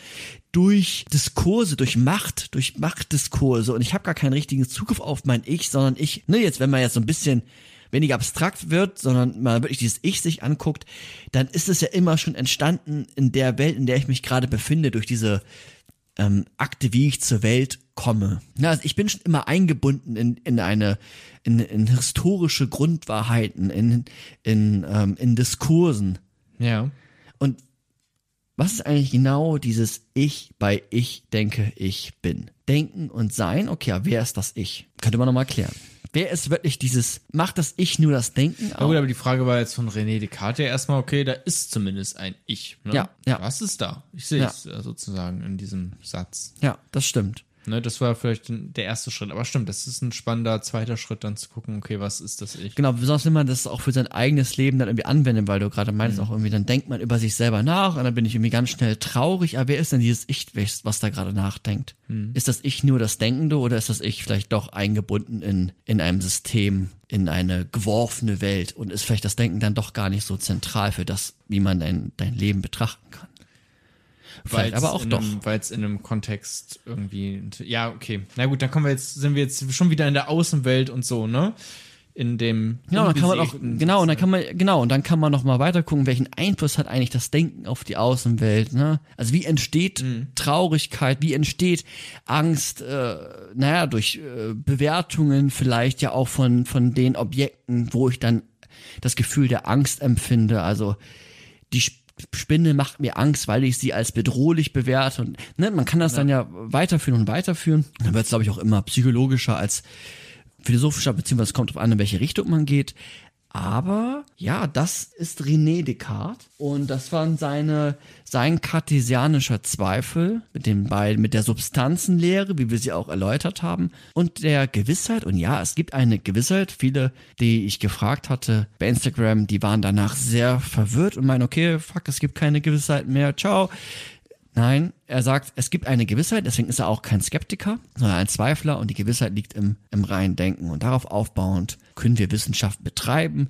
durch Diskurse, durch Macht, durch Machtdiskurse. Und ich habe gar keinen richtigen Zugriff auf mein Ich, sondern ich, ne, jetzt, wenn man jetzt so ein bisschen weniger abstrakt wird, sondern man wirklich dieses Ich sich anguckt, dann ist es ja immer schon entstanden in der Welt, in der ich mich gerade befinde, durch diese ähm, Akte, wie ich zur Welt komme. Ja, also ich bin schon immer eingebunden in, in eine, in, in historische Grundwahrheiten, in, in, ähm, in Diskursen. Ja. Und was ist eigentlich genau dieses Ich bei Ich denke, ich bin? Denken und Sein, okay, aber wer ist das Ich? Könnte man nochmal klären. Wer ist wirklich dieses, macht das Ich nur das Denken? Na gut, aber die Frage war jetzt von René Descartes ja erstmal, okay, da ist zumindest ein Ich. Ne? Ja, ja. Was ist da? Ich sehe es äh, sozusagen in diesem Satz. Ja, das stimmt. Ne, das war vielleicht der erste Schritt. Aber stimmt, das ist ein spannender zweiter Schritt, dann zu gucken, okay, was ist das Ich? Genau, besonders wenn man das auch für sein eigenes Leben dann irgendwie anwendet, weil du gerade meinst auch irgendwie, dann denkt man über sich selber nach und dann bin ich irgendwie ganz schnell traurig. Aber wer ist denn dieses Ich, was da gerade nachdenkt? Ist das Ich nur das Denkende oder ist das Ich vielleicht doch eingebunden in, in einem System, in eine geworfene Welt und ist vielleicht das Denken dann doch gar nicht so zentral für das, wie man dein, dein Leben betrachten kann? Vielleicht aber auch doch. Weil es in einem Kontext irgendwie. Ja, okay. Na gut, dann kommen wir jetzt, sind wir jetzt schon wieder in der Außenwelt und so, ne? In dem. Ja, dann kann man auch, genau, und dann kann man, genau, und dann kann man noch mal weiter gucken, welchen Einfluss hat eigentlich das Denken auf die Außenwelt, ne? Also wie entsteht Traurigkeit, wie entsteht Angst, äh, naja, durch äh, Bewertungen vielleicht ja auch von, von den Objekten, wo ich dann das Gefühl der Angst empfinde, also die Spinne macht mir Angst, weil ich sie als bedrohlich bewerte und ne, man kann das dann ja weiterführen und weiterführen. Dann wird es, glaube ich, auch immer psychologischer als philosophischer, beziehungsweise es kommt drauf an, in welche Richtung man geht. Aber ja, das ist René Descartes und das waren seine, sein kartesianischer Zweifel mit den beiden, mit der Substanzenlehre, wie wir sie auch erläutert haben, und der Gewissheit. Und ja, es gibt eine Gewissheit. Viele, die ich gefragt hatte bei Instagram, die waren danach sehr verwirrt und meinen, okay, fuck, es gibt keine Gewissheit mehr, ciao. Nein, er sagt, es gibt eine Gewissheit, deswegen ist er auch kein Skeptiker, sondern ein Zweifler und die Gewissheit liegt im, im reinen Denken. Und darauf aufbauend können wir Wissenschaft betreiben,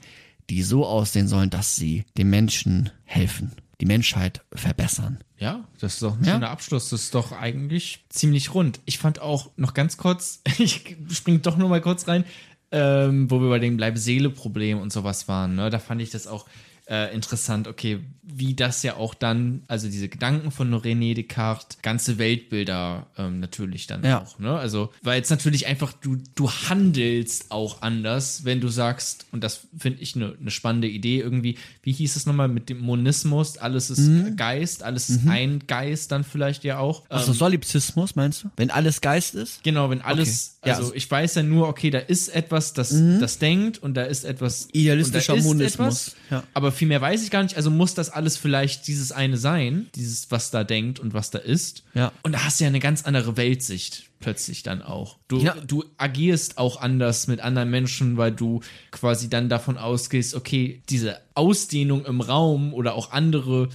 die so aussehen sollen, dass sie den Menschen helfen, die Menschheit verbessern. Ja, das ist doch ein Ja. schöner Abschluss. Das ist doch eigentlich ziemlich rund. Ich fand auch noch ganz kurz, ich springe doch nur mal kurz rein, ähm, wo wir bei dem Bleibe-Seele-Problem und sowas waren. Ne? Da fand ich das auch äh, interessant, okay, wie das ja auch dann, also diese Gedanken von René Descartes, ganze Weltbilder ähm, natürlich dann Ja. auch, ne? Also, weil jetzt natürlich einfach, du, du handelst auch anders, wenn du sagst, und das finde ich eine ne spannende Idee irgendwie, wie hieß es nochmal mit dem Monismus, alles ist Mhm. Geist, alles ist ein Geist dann vielleicht ja auch. Ähm, Solipsismus meinst du? Wenn alles Geist ist? Genau, wenn alles, Okay. Ja, also also- ich weiß ja nur, okay, da ist etwas, das, das denkt und da ist etwas Idealistischer da ist Monismus, etwas, ja. Aber viel mehr weiß ich gar nicht, also muss das alles vielleicht dieses eine sein, dieses, was da denkt und was da ist. Ja. Und da hast du ja eine ganz andere Weltsicht plötzlich dann auch. Du, Ja. du agierst auch anders mit anderen Menschen, weil du quasi dann davon ausgehst, okay, diese Ausdehnung im Raum oder auch andere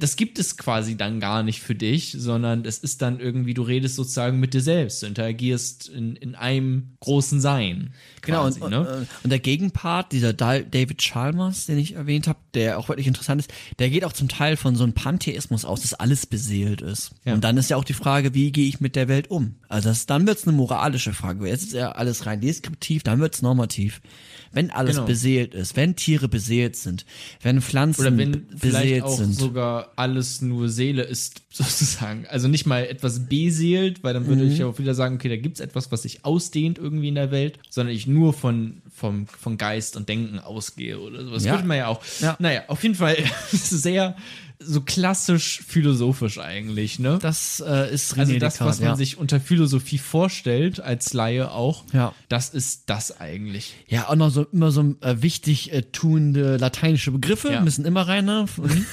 das gibt es quasi dann gar nicht für dich, sondern es ist dann irgendwie, du redest sozusagen mit dir selbst, du interagierst in, in einem großen Sein. Genau, Quasi, und, ne? und, äh, und der Gegenpart, dieser David Chalmers, den ich erwähnt habe, der auch wirklich interessant ist, der geht auch zum Teil von so einem Pantheismus aus, dass alles beseelt ist. Ja. Und dann ist ja auch die Frage, wie gehe ich mit der Welt um? Also das, dann wird's eine moralische Frage. Jetzt ist ja alles rein deskriptiv, dann wird's normativ. Wenn alles Genau. beseelt ist, wenn Tiere beseelt sind, wenn Pflanzen wenn beseelt sind. Sogar alles nur Seele ist, sozusagen. Also nicht mal etwas beseelt, weil dann würde Mhm. ich ja auch wieder sagen, okay, da gibt es etwas, was sich ausdehnt irgendwie in der Welt, sondern ich nur von, vom, von Geist und Denken ausgehe oder sowas. Ja. Würde man ja auch. Ja. Naja, auf jeden Fall sehr so klassisch philosophisch eigentlich, ne? das äh, ist René also das, Descartes, was man ja. sich unter Philosophie vorstellt, als Laie auch, Ja. das ist das eigentlich. Ja, auch noch so immer so äh, wichtig äh, tuende lateinische Begriffe Ja. Mhm. müssen immer rein. Ne?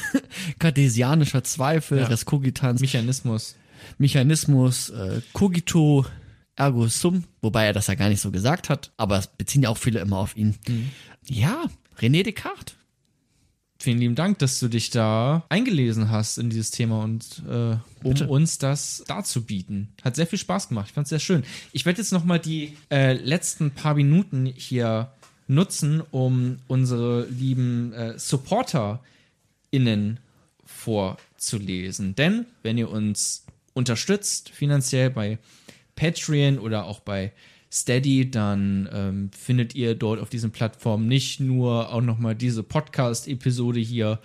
Cartesianischer Zweifel, Ja. Res cogitans, Mechanismus. Mechanismus, äh, cogito ergo sum, wobei er das ja gar nicht so gesagt hat, aber es beziehen ja auch viele immer auf ihn. Mhm. Ja, René Descartes. Vielen lieben Dank, dass du dich da eingelesen hast in dieses Thema und äh, um Bitte. uns das darzubieten. Hat sehr viel Spaß gemacht. Ich fand es sehr schön. Ich werde jetzt noch mal die äh, letzten paar Minuten hier nutzen, um unsere lieben äh, SupporterInnen vorzulesen. Denn wenn ihr uns unterstützt finanziell bei Patreon oder auch bei Steady, dann ähm, findet ihr dort auf diesen Plattformen nicht nur auch nochmal diese Podcast-Episode hier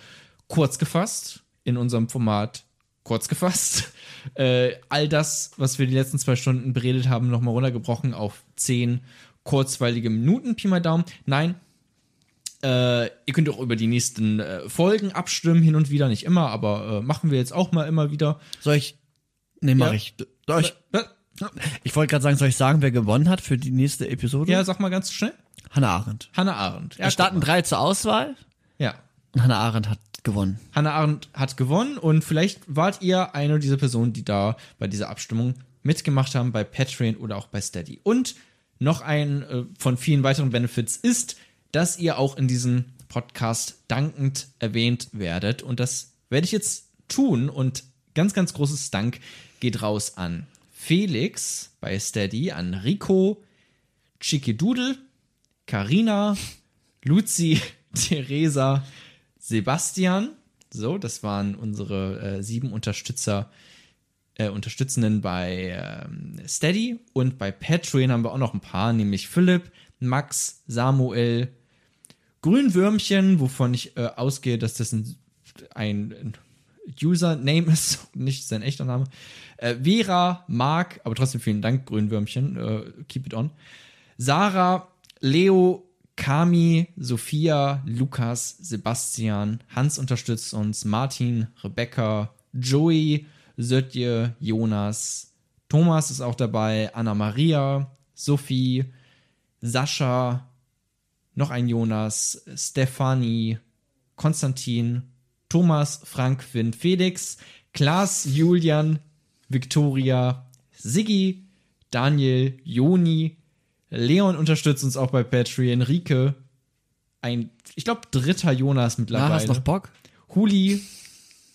kurz gefasst, in unserem Format kurz gefasst. Äh, all das, was wir die letzten zwei Stunden beredet haben, nochmal runtergebrochen auf zehn kurzweilige Minuten, Pi mal Daumen. Nein, äh, ihr könnt auch über die nächsten äh, Folgen abstimmen, hin und wieder, nicht immer, aber äh, machen wir jetzt auch mal immer wieder. Soll ich? Nee, mach Ja. ich. Soll ich? Ich wollte gerade sagen, soll ich sagen, wer gewonnen hat für die nächste Episode? Ja, sag mal ganz schnell. Hannah Arendt. Hannah Arendt. Ja, Es mal. drei zur Auswahl Ja. und Hannah Arendt hat gewonnen. Hannah Arendt hat gewonnen und vielleicht wart ihr eine dieser Personen, die da bei dieser Abstimmung mitgemacht haben, bei Patreon oder auch bei Steady. Und noch ein äh, von vielen weiteren Benefits ist, dass ihr auch in diesem Podcast dankend erwähnt werdet. Und das werde ich jetzt tun. Und ganz, ganz großes Dank geht raus an Felix bei Steady, an Rico, Chiquidoodle, Karina, Luzi, Theresa, Sebastian. So, das waren unsere äh, sieben Unterstützer, äh, Unterstützenden bei ähm, Steady. Und bei Patreon haben wir auch noch ein paar, nämlich Philipp, Max, Samuel, Grünwürmchen, wovon ich äh, ausgehe, dass das ein, ein Username ist, nicht sein echter Name. Äh, Vera, Marc, aber trotzdem vielen Dank, Grünwürmchen. Äh, keep it on. Sarah, Leo, Kami, Sophia, Lukas, Sebastian, Hans unterstützt uns, Martin, Rebecca, Joey, Sötje, Jonas, Thomas ist auch dabei, Anna Maria, Sophie, Sascha, noch ein Jonas, Stefanie, Konstantin, Thomas, Frank, Finn, Felix, Klaas, Julian, Victoria, Siggi, Daniel, Joni, Leon unterstützt uns auch bei Patreon, Rike, ein, ich glaube, dritter Jonas Na, mittlerweile. hast noch Bock? Huli,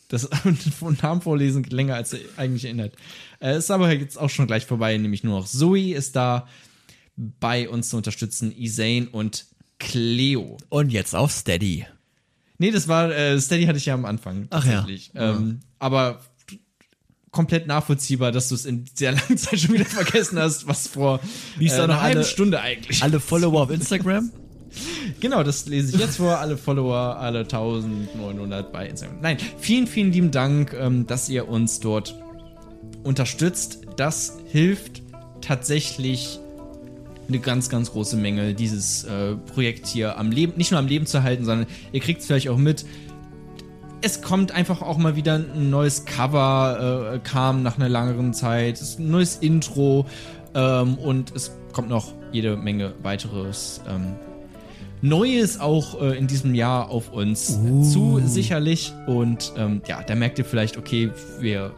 das Namen vorlesen geht länger als er eigentlich erinnert. Äh, ist aber jetzt auch schon gleich vorbei, nämlich nur noch Zoe ist da bei uns zu unterstützen, Isane und Cleo. Und jetzt auf Steady. Nee, das war, äh, Steady hatte ich ja am Anfang. Ach ja. tatsächlich. Ähm, aber komplett nachvollziehbar, dass du es in sehr langer Zeit schon wieder vergessen hast, was vor äh, einer halben alle- Stunde eigentlich. Alle Follower auf Instagram? Genau, das lese ich jetzt vor. Alle Follower, alle 1900 bei Instagram. Nein, vielen, vielen lieben Dank, ähm, dass ihr uns dort unterstützt. Das hilft tatsächlich eine ganz, ganz große Menge, dieses äh, Projekt hier am Leben, nicht nur am Leben zu halten, sondern ihr kriegt es vielleicht auch mit. Es kommt einfach auch mal wieder ein neues Cover, äh, kam nach einer langeren Zeit, ein neues Intro ähm, und es kommt noch jede Menge weiteres ähm, Neues auch äh, in diesem Jahr auf uns zu, sicherlich. Und ähm, ja, da merkt ihr vielleicht, okay, wir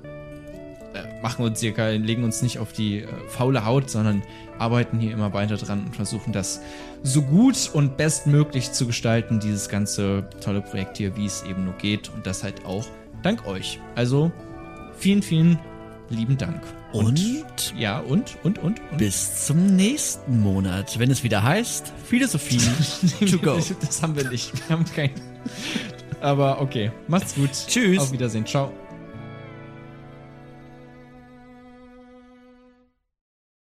machen uns hier kein, legen uns nicht auf die äh, faule Haut, sondern arbeiten hier immer weiter dran und versuchen das so gut und bestmöglich zu gestalten, dieses ganze tolle Projekt hier, wie es eben nur geht. Und das halt auch dank euch. Also vielen, vielen lieben Dank. Und ja, und, und, und, und. bis zum nächsten Monat, wenn es wieder heißt Philosophie to go. Das haben wir nicht. Wir haben kein. Aber okay. Macht's gut. Tschüss. Auf Wiedersehen. Ciao.